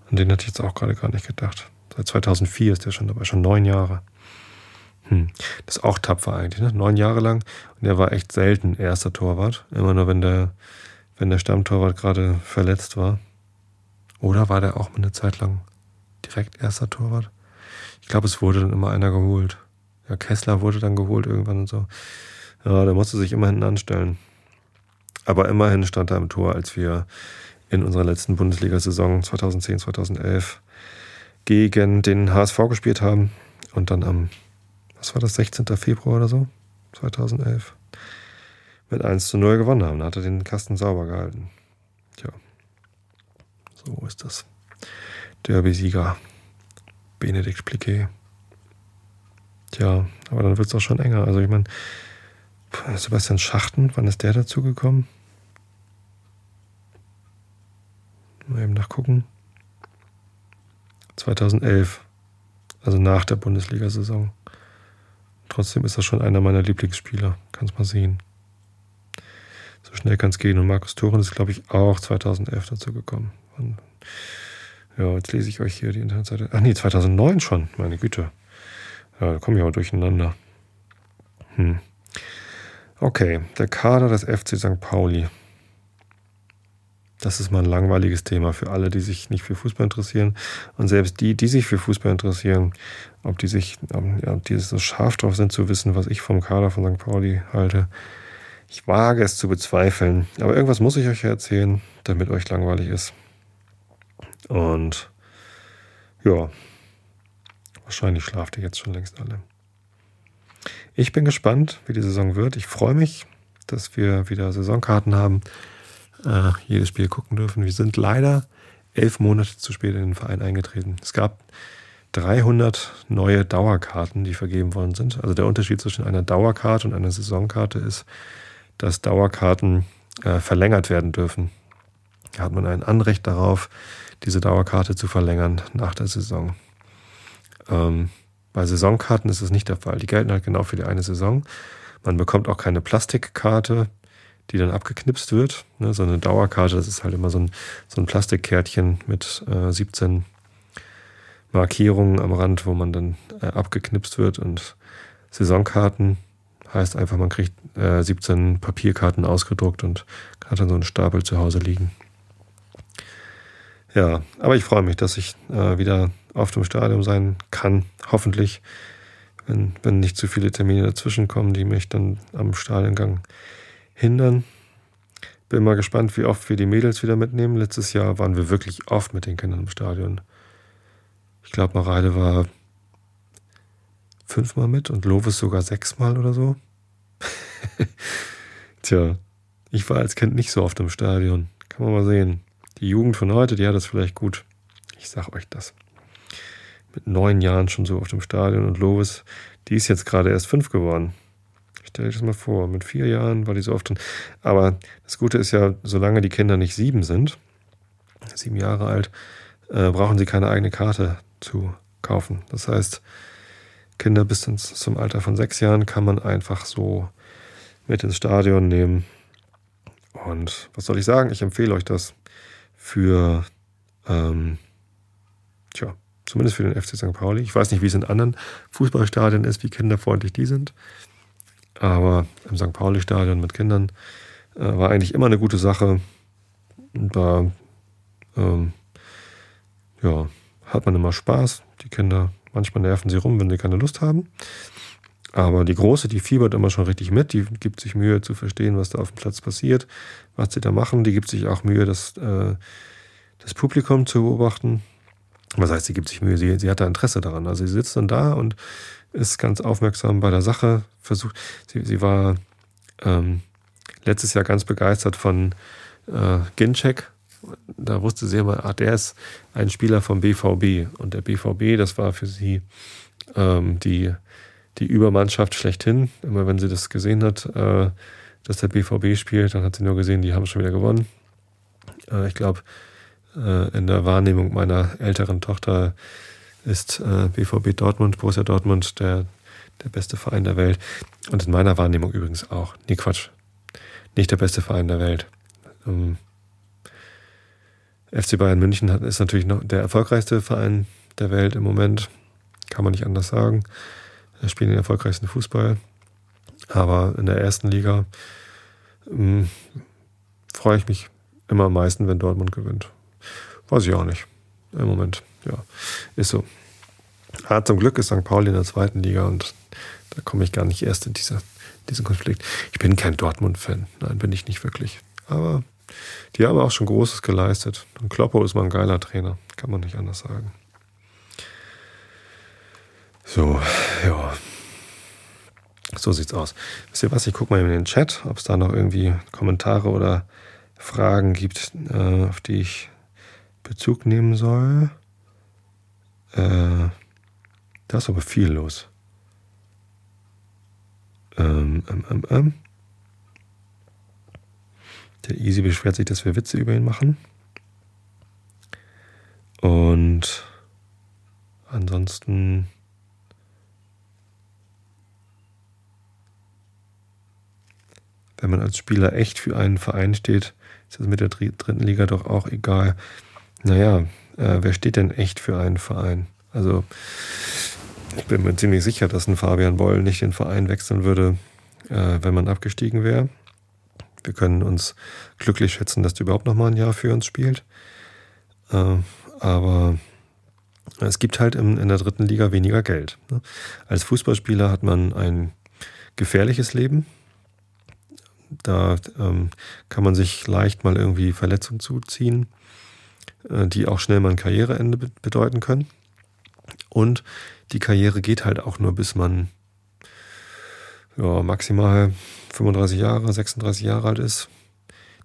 An den hatte ich jetzt auch gerade gar nicht gedacht. Seit 2004 ist der schon dabei, schon neun Jahre. Hm. Das ist auch tapfer eigentlich, ne? Neun Jahre lang. Und er war echt selten erster Torwart. Immer nur, wenn der, wenn der Stammtorwart gerade verletzt war. Oder war der auch mal eine Zeit lang direkt erster Torwart? Ich glaube, es wurde dann immer einer geholt. Ja, Kessler wurde dann geholt irgendwann und so. Ja, der musste sich immer hinten anstellen. Aber immerhin stand er im Tor, als wir in unserer letzten Bundesliga-Saison 2010, 2011 gegen den HSV gespielt haben und dann am was war das, 16. Februar oder so, 2011, mit 1 zu 0 gewonnen haben. Da hat er den Kasten sauber gehalten. Tja, so ist das. Derby-Sieger, Benedikt Pliquet. Tja, aber dann wird es auch schon enger. Also ich meine, Sebastian Schachten, wann ist der dazu gekommen? Mal eben nachgucken. 2011, also nach der Bundesliga-Saison. Trotzdem ist er schon einer meiner Lieblingsspieler. Kannst mal sehen. So schnell kann es gehen. Und Markus Thuren ist, glaube ich, auch 2011 dazu gekommen. Und ja, jetzt lese ich euch hier die Internetseite. Ach nee, 2009 schon. Meine Güte. Ja, da komme ich aber durcheinander. Hm. Okay, der Kader des FC St. Pauli. Das ist mal ein langweiliges Thema für alle, die sich nicht für Fußball interessieren. Und selbst die, die sich für Fußball interessieren, ob die sich, ob die so scharf drauf sind zu wissen, was ich vom Kader von St. Pauli halte. Ich wage es zu bezweifeln. Aber irgendwas muss ich euch erzählen, damit euch langweilig ist. Und ja, wahrscheinlich schlaft ihr jetzt schon längst alle. Ich bin gespannt, wie die Saison wird. Ich freue mich, dass wir wieder Saisonkarten haben äh, jedes Spiel gucken dürfen. Wir sind leider elf Monate zu spät in den Verein eingetreten. Es gab 300 neue Dauerkarten, die vergeben worden sind. Also der Unterschied zwischen einer Dauerkarte und einer Saisonkarte ist, dass Dauerkarten äh, verlängert werden dürfen. Da hat man ein Anrecht darauf, diese Dauerkarte zu verlängern nach der Saison. Ähm, bei Saisonkarten ist es nicht der Fall. Die gelten halt genau für die eine Saison. Man bekommt auch keine Plastikkarte, die dann abgeknipst wird. Ne, so eine Dauerkarte, das ist halt immer so ein, so ein Plastikkärtchen mit äh, 17 Markierungen am Rand, wo man dann äh, abgeknipst wird und Saisonkarten heißt einfach, man kriegt äh, 17 Papierkarten ausgedruckt und hat dann so einen Stapel zu Hause liegen. Ja, aber ich freue mich, dass ich äh, wieder auf dem Stadion sein kann, hoffentlich, wenn, wenn nicht zu viele Termine dazwischen kommen, die mich dann am Stadiongang hindern. Bin mal gespannt, wie oft wir die Mädels wieder mitnehmen. Letztes Jahr waren wir wirklich oft mit den Kindern im Stadion. Ich glaube, Mareide war fünfmal mit und Lovis sogar sechsmal oder so. Tja, ich war als Kind nicht so oft im Stadion. Kann man mal sehen. Die Jugend von heute, die hat das vielleicht gut. Ich sag euch das. Mit neun Jahren schon so auf dem Stadion und Lovis, die ist jetzt gerade erst fünf geworden. Stell dir das mal vor, mit vier Jahren war die so oft drin. Aber das Gute ist ja, solange die Kinder nicht sieben sind, sieben Jahre alt, äh, brauchen sie keine eigene Karte zu kaufen. Das heißt, Kinder bis zum Alter von sechs Jahren kann man einfach so mit ins Stadion nehmen. Und was soll ich sagen? Ich empfehle euch das für, ähm, tja, zumindest für den FC St. Pauli. Ich weiß nicht, wie es in anderen Fußballstadien ist, wie kinderfreundlich die sind. Aber im St. Pauli-Stadion mit Kindern äh, war eigentlich immer eine gute Sache. Da ähm, ja, hat man immer Spaß. Die Kinder, manchmal nerven sie rum, wenn sie keine Lust haben. Aber die Große, die fiebert immer schon richtig mit, die gibt sich Mühe zu verstehen, was da auf dem Platz passiert, was sie da machen. Die gibt sich auch Mühe, das, äh, das Publikum zu beobachten. Was heißt, sie gibt sich Mühe, sie, sie hat da Interesse daran. Also sie sitzt dann da und ist ganz aufmerksam bei der Sache, versucht, sie, sie war ähm, letztes Jahr ganz begeistert von äh, Ginczek, da wusste sie immer, ah, der ist ein Spieler vom BVB. Und der BVB, das war für sie ähm, die, die Übermannschaft schlechthin. Immer wenn sie das gesehen hat, äh, dass der BVB spielt, dann hat sie nur gesehen, die haben schon wieder gewonnen. Äh, ich glaube, äh, in der Wahrnehmung meiner älteren Tochter ist BVB äh, Dortmund, Borussia Dortmund der, der beste Verein der Welt. Und in meiner Wahrnehmung übrigens auch. Nee, Quatsch. Nicht der beste Verein der Welt. Ähm, FC Bayern München ist natürlich noch der erfolgreichste Verein der Welt im Moment. Kann man nicht anders sagen. Er spielt den erfolgreichsten Fußball. Aber in der ersten Liga ähm, freue ich mich immer am meisten, wenn Dortmund gewinnt. Weiß ich auch nicht. Im Moment, ja, ist so. Aber zum Glück ist St. Pauli in der zweiten Liga und da komme ich gar nicht erst in diese, diesen Konflikt. Ich bin kein Dortmund-Fan. Nein, bin ich nicht wirklich. Aber die haben auch schon Großes geleistet. Und Kloppo ist mal ein geiler Trainer, kann man nicht anders sagen. So, ja. So sieht's aus. Wisst ihr was? Ich gucke mal in den Chat, ob es da noch irgendwie Kommentare oder Fragen gibt, äh, auf die ich Bezug nehmen soll. Äh, da ist aber viel los. Ähm, ähm, ähm, ähm. Der Easy beschwert sich, dass wir Witze über ihn machen. Und ansonsten wenn man als Spieler echt für einen Verein steht, ist das mit der dritten Liga doch auch egal. Naja, äh, wer steht denn echt für einen Verein? Also, ich bin mir ziemlich sicher, dass ein Fabian Boll nicht den Verein wechseln würde, äh, wenn man abgestiegen wäre. Wir können uns glücklich schätzen, dass du überhaupt noch mal ein Jahr für uns spielt. Äh, aber es gibt halt in, in, der dritten Liga weniger Geld. Ne? Als Fußballspieler hat man ein gefährliches Leben. Da ähm, kann man sich leicht mal irgendwie Verletzungen zuziehen, die auch schnell mal ein Karriereende be bedeuten können. Und die Karriere geht halt auch nur, bis man ja, maximal 35 Jahre, 36 Jahre alt ist.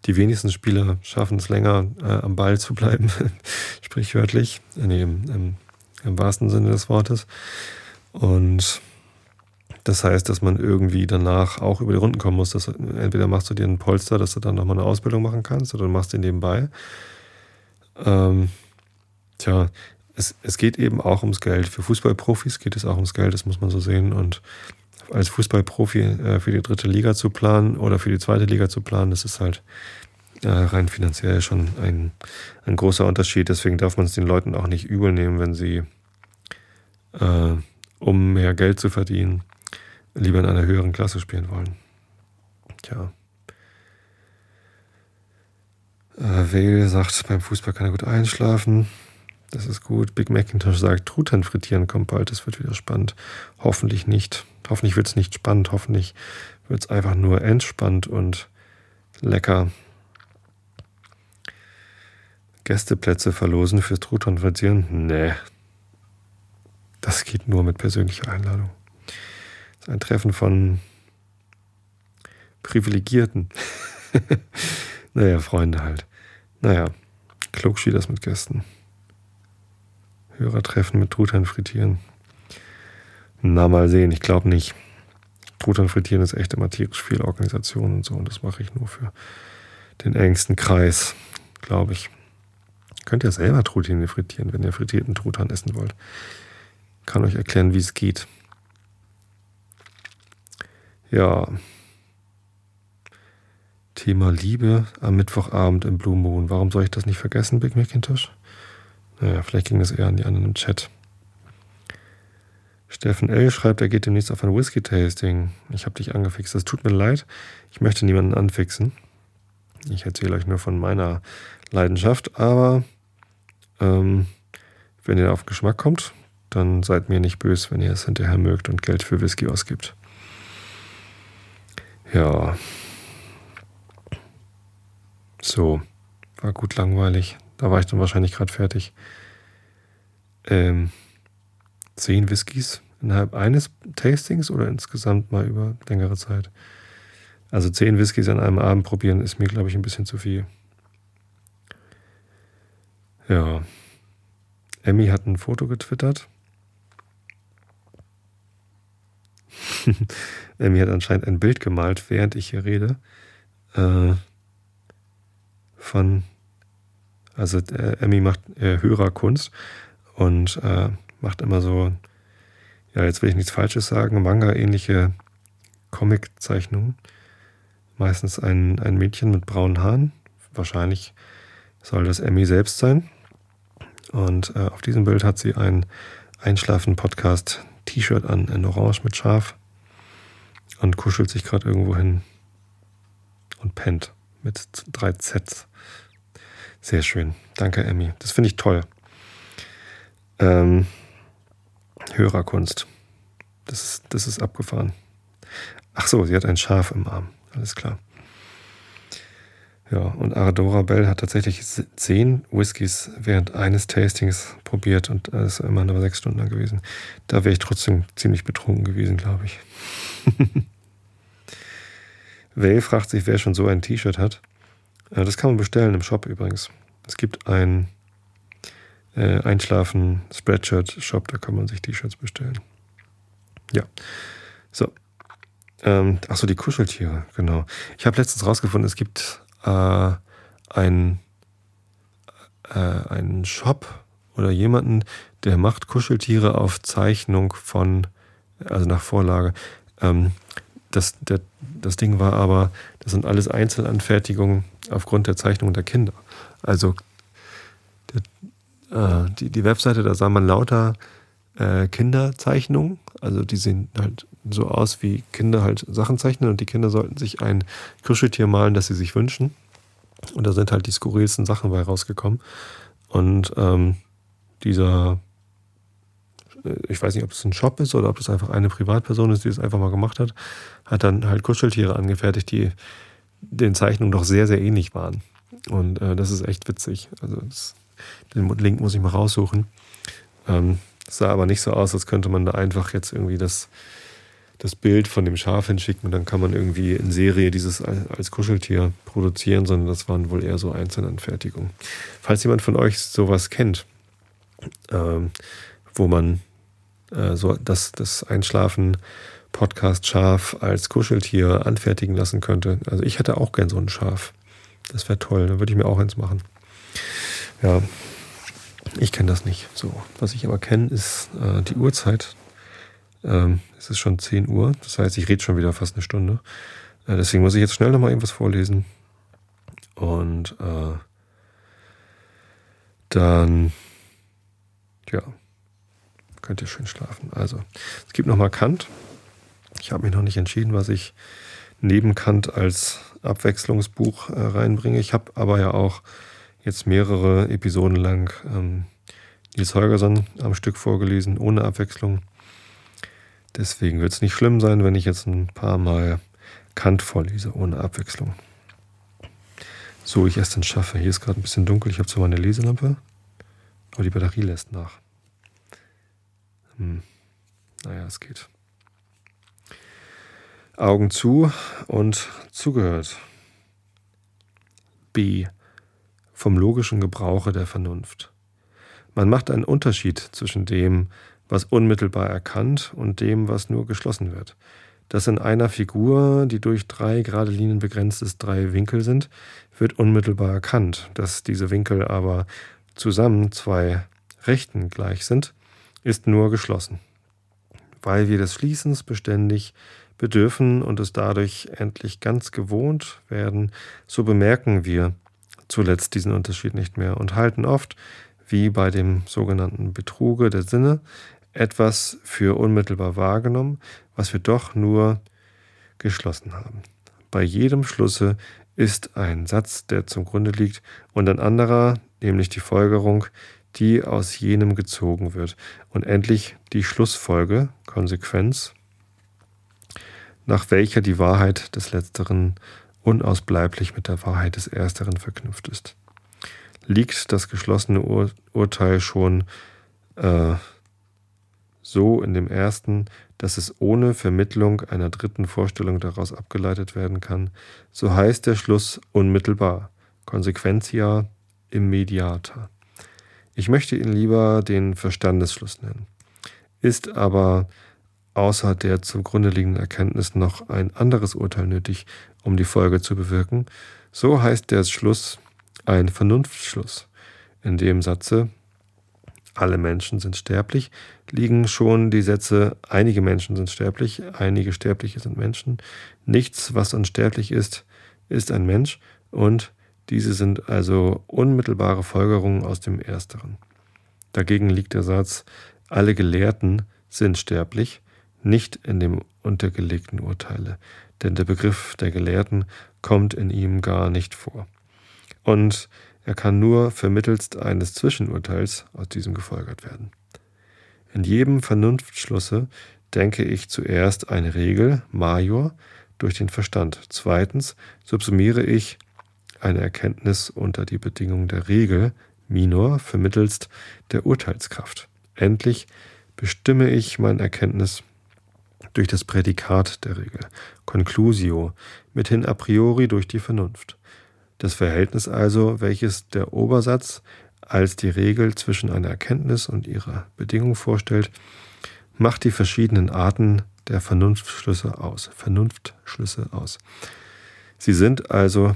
Die wenigsten Spieler schaffen es länger, äh, am Ball zu bleiben, sprichwörtlich, nee, im, im, wahrsten Sinne des Wortes. Und das heißt, dass man irgendwie danach auch über die Runden kommen muss. Dass, entweder machst du dir einen Polster, dass du dann nochmal eine Ausbildung machen kannst, oder du machst den nebenbei. Ähm, tja, es, es geht eben auch ums Geld. Für Fußballprofis geht es auch ums Geld, das muss man so sehen. Und als Fußballprofi äh, für die dritte Liga zu planen oder für die zweite Liga zu planen, das ist halt äh, rein finanziell schon ein, ein großer Unterschied. Deswegen darf man es den Leuten auch nicht übel nehmen, wenn sie äh, um mehr Geld zu verdienen, lieber in einer höheren Klasse spielen wollen. Tja. Äh, Vale sagt, beim Fußball kann er gut einschlafen. Das ist gut. Big Macintosh sagt, Truthahn frittieren kommt bald. Das wird wieder spannend. Hoffentlich nicht. Hoffentlich wird es nicht spannend. Hoffentlich wird es einfach nur entspannt und lecker. Gästeplätze verlosen fürs Truthahn frittieren? Nee. Das geht nur mit persönlicher Einladung. Das ist ein Treffen von Privilegierten. naja, Freunde halt. Naja, das mit Gästen. Hörertreffen mit Truthahn frittieren. Na, mal sehen, ich glaube nicht. Truthahn frittieren ist echt immer tierisch viel Organisation und so. Und das mache ich nur für den engsten Kreis, glaube ich. Könnt ihr selber Truthahn frittieren, wenn ihr frittierten Truthahn essen wollt. Kann euch erklären, wie es geht. Ja, Thema Liebe am Mittwochabend im Blue Moon. Warum soll ich das nicht vergessen, Big Macintosh? Naja, vielleicht ging das eher an die anderen im Chat. Steffen L. schreibt, er geht demnächst auf ein Whisky-Tasting. Ich habe dich angefixt. Das tut mir leid. Ich möchte niemanden anfixen. Ich erzähle euch nur von meiner Leidenschaft. Aber ähm, wenn ihr auf Geschmack kommt, dann seid mir nicht böse, wenn ihr es hinterher mögt und Geld für Whisky ausgibt. Ja, so, war gut langweilig. Da war ich dann wahrscheinlich gerade fertig. Ähm, zehn Whiskys innerhalb eines Tastings oder insgesamt mal über längere Zeit? Also zehn Whiskys an einem Abend probieren ist mir, glaube ich, ein bisschen zu viel. Ja. Emmy hat ein Foto getwittert. Emmy hat anscheinend ein Bild gemalt, während ich hier rede. Äh, von, also äh, Emmy macht äh, Hörerkunst und äh, macht immer so, ja, jetzt will ich nichts Falsches sagen, Manga-ähnliche Comic-Zeichnungen. Meistens ein, ein Mädchen mit braunen Haaren. Wahrscheinlich soll das Emmy selbst sein. Und äh, auf diesem Bild hat sie ein Einschlafen-Podcast-T-Shirt an, in Orange mit Schaf und kuschelt sich gerade irgendwo hin und pennt mit drei Zs. Sehr schön. Danke, Emmy. Das finde ich toll. Ähm, Hörerkunst. Das ist, das ist abgefahren. Ach so, sie hat ein Schaf im Arm. Alles klar. Ja, und Aradora Bell hat tatsächlich zehn Whiskys während eines Tastings probiert und das ist immer nur sechs Stunden lang gewesen. Da wäre ich trotzdem ziemlich betrunken gewesen, glaube ich. Vale fragt sich, wer schon so ein T-Shirt hat. Äh, das kann man bestellen im Shop übrigens. Es gibt ein äh, Einschlafen-Spreadshirt-Shop, da kann man sich T-Shirts bestellen. Ja. So. Ähm, Achso, die Kuscheltiere, genau. Ich habe letztens rausgefunden, es gibt äh, ein, äh, einen Shop oder jemanden, der macht Kuscheltiere auf Zeichnung von, also nach Vorlage. Ähm, das, der, das Ding war aber, das sind alles Einzelanfertigungen aufgrund der Zeichnung der Kinder. Also der, äh, die, die Webseite, da sah man lauter äh, Kinderzeichnungen. Also die sehen halt so aus, wie Kinder halt Sachen zeichnen und die Kinder sollten sich ein Kuscheltier malen, das sie sich wünschen. Und da sind halt die skurrilsten Sachen bei rausgekommen. Und ähm, dieser ich weiß nicht, ob es ein Shop ist oder ob es einfach eine Privatperson ist, die es einfach mal gemacht hat, hat dann halt Kuscheltiere angefertigt, die den Zeichnungen doch sehr, sehr ähnlich waren. Und äh, das ist echt witzig. Also das, den Link muss ich mal raussuchen. Ähm, sah aber nicht so aus, als könnte man da einfach jetzt irgendwie das, das Bild von dem Schaf hinschicken und dann kann man irgendwie in Serie dieses als Kuscheltier produzieren, sondern das waren wohl eher so Einzelanfertigungen. Falls jemand von euch sowas kennt, ähm, wo man äh, so das, das Einschlafen Podcast Schaf als Kuscheltier anfertigen lassen könnte. Also ich hätte auch gern so ein Schaf. Das wäre toll, da würde ich mir auch eins machen. Ja, ich kenne das nicht. So, was ich aber kenne, ist äh, die Uhrzeit. Ähm, es ist schon 10 Uhr, das heißt, ich rede schon wieder fast eine Stunde. Äh, deswegen muss ich jetzt schnell nochmal irgendwas vorlesen. Und äh, dann, ja, könnt ihr schön schlafen. Also, es gibt nochmal Kant. Ich habe mich noch nicht entschieden, was ich neben Kant als Abwechslungsbuch äh, reinbringe. Ich habe aber ja auch jetzt mehrere Episoden lang ähm, Nils Holgersson am Stück vorgelesen, ohne Abwechslung. Deswegen wird es nicht schlimm sein, wenn ich jetzt ein paar Mal Kant vorlese, ohne Abwechslung. So ich es dann schaffe. Hier ist gerade ein bisschen dunkel. Ich habe zwar meine Leselampe, aber die Batterie lässt nach. Hm. Naja, es geht. Augen zu und zugehört. B. Vom logischen Gebrauche der Vernunft. Man macht einen Unterschied zwischen dem, was unmittelbar erkannt und dem, was nur geschlossen wird. Dass in einer Figur, die durch drei gerade Linien begrenzt ist, drei Winkel sind, wird unmittelbar erkannt. Dass diese Winkel aber zusammen zwei Rechten gleich sind, ist nur geschlossen. Weil wir des Schließens beständig bedürfen und es dadurch endlich ganz gewohnt werden, so bemerken wir zuletzt diesen Unterschied nicht mehr und halten oft, wie bei dem sogenannten Betruge der Sinne, etwas für unmittelbar wahrgenommen, was wir doch nur geschlossen haben. Bei jedem Schlusse ist ein Satz, der zum Grunde liegt, und ein anderer, nämlich die Folgerung, die aus jenem gezogen wird. Und endlich die Schlussfolge, Konsequenz, nach welcher die Wahrheit des Letzteren unausbleiblich mit der Wahrheit des Ersteren verknüpft ist. Liegt das geschlossene Ur Urteil schon äh, so in dem ersten, dass es ohne Vermittlung einer dritten Vorstellung daraus abgeleitet werden kann, so heißt der Schluss unmittelbar, Consequentia immediata. Ich möchte ihn lieber den Verstandesschluss nennen. Ist aber außer der zugrunde liegenden Erkenntnis noch ein anderes Urteil nötig, um die Folge zu bewirken, so heißt der Schluss ein Vernunftschluss. In dem Satze alle Menschen sind sterblich, liegen schon die Sätze einige Menschen sind sterblich, einige Sterbliche sind Menschen, nichts, was unsterblich ist, ist ein Mensch und diese sind also unmittelbare Folgerungen aus dem Ersteren. Dagegen liegt der Satz, alle Gelehrten sind sterblich, nicht in dem untergelegten Urteile, denn der Begriff der Gelehrten kommt in ihm gar nicht vor. Und er kann nur vermittelst eines Zwischenurteils aus diesem gefolgert werden. In jedem Vernunftschlusse denke ich zuerst eine Regel, Major, durch den Verstand. Zweitens subsumiere ich eine Erkenntnis unter die Bedingung der Regel, Minor, vermittelst der Urteilskraft. Endlich bestimme ich mein Erkenntnis durch das Prädikat der Regel, Conclusio, mithin a priori durch die Vernunft. Das Verhältnis also, welches der Obersatz als die Regel zwischen einer Erkenntnis und ihrer Bedingung vorstellt, macht die verschiedenen Arten der Vernunftschlüsse aus. Vernunftschlüsse aus. Sie sind also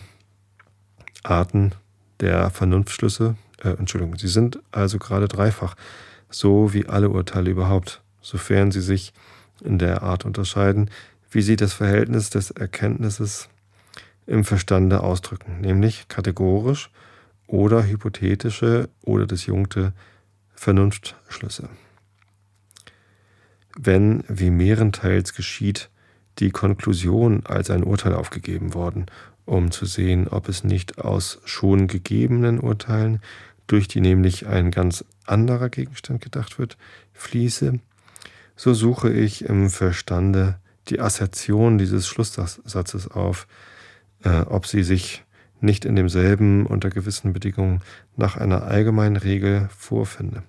Arten der Vernunftschlüsse, äh, Entschuldigung, sie sind also gerade dreifach, so wie alle Urteile überhaupt, sofern sie sich in der Art unterscheiden, wie sie das Verhältnis des Erkenntnisses im Verstande ausdrücken, nämlich kategorisch oder hypothetische oder disjunkte Vernunftschlüsse. Wenn, wie mehrenteils geschieht, die Konklusion als ein Urteil aufgegeben worden, um zu sehen, ob es nicht aus schon gegebenen Urteilen, durch die nämlich ein ganz anderer Gegenstand gedacht wird, fließe, so suche ich im Verstande die Assertion dieses Schlusssatzes auf, äh, ob sie sich nicht in demselben unter gewissen Bedingungen nach einer allgemeinen Regel vorfinde.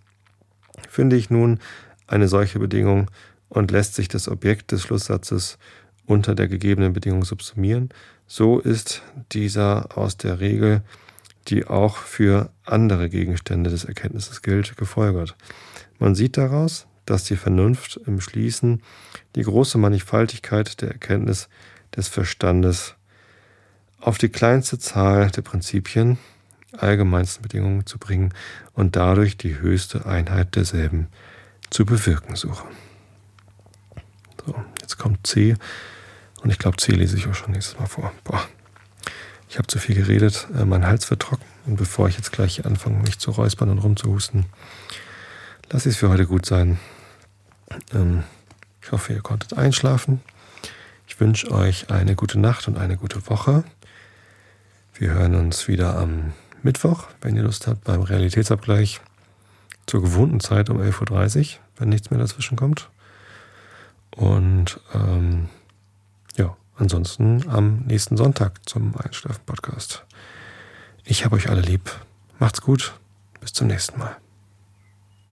Finde ich nun eine solche Bedingung und lässt sich das Objekt des Schlusssatzes unter der gegebenen Bedingung subsumieren, so ist dieser aus der Regel, die auch für andere Gegenstände des Erkenntnisses gilt, gefolgert. Man sieht daraus, dass die Vernunft im Schließen die große Mannigfaltigkeit der Erkenntnis des Verstandes auf die kleinste Zahl der Prinzipien, allgemeinsten Bedingungen zu bringen und dadurch die höchste Einheit derselben zu bewirken suche. So, jetzt kommt C und ich glaube, C lese ich auch schon nächstes Mal vor. Boah, ich habe zu viel geredet, äh, mein Hals wird trocken und bevor ich jetzt gleich anfange, mich zu räuspern und rumzuhusten, lasse ich es für heute gut sein. Ähm, ich hoffe, ihr konntet einschlafen. Ich wünsche euch eine gute Nacht und eine gute Woche. Wir hören uns wieder am Mittwoch, wenn ihr Lust habt, beim Realitätsabgleich zur gewohnten Zeit um 11.30 Uhr, wenn nichts mehr dazwischen kommt. Und ähm, ansonsten am nächsten Sonntag zum Einschlafen-Podcast. Ich habe euch alle lieb. Macht's gut. Bis zum nächsten Mal.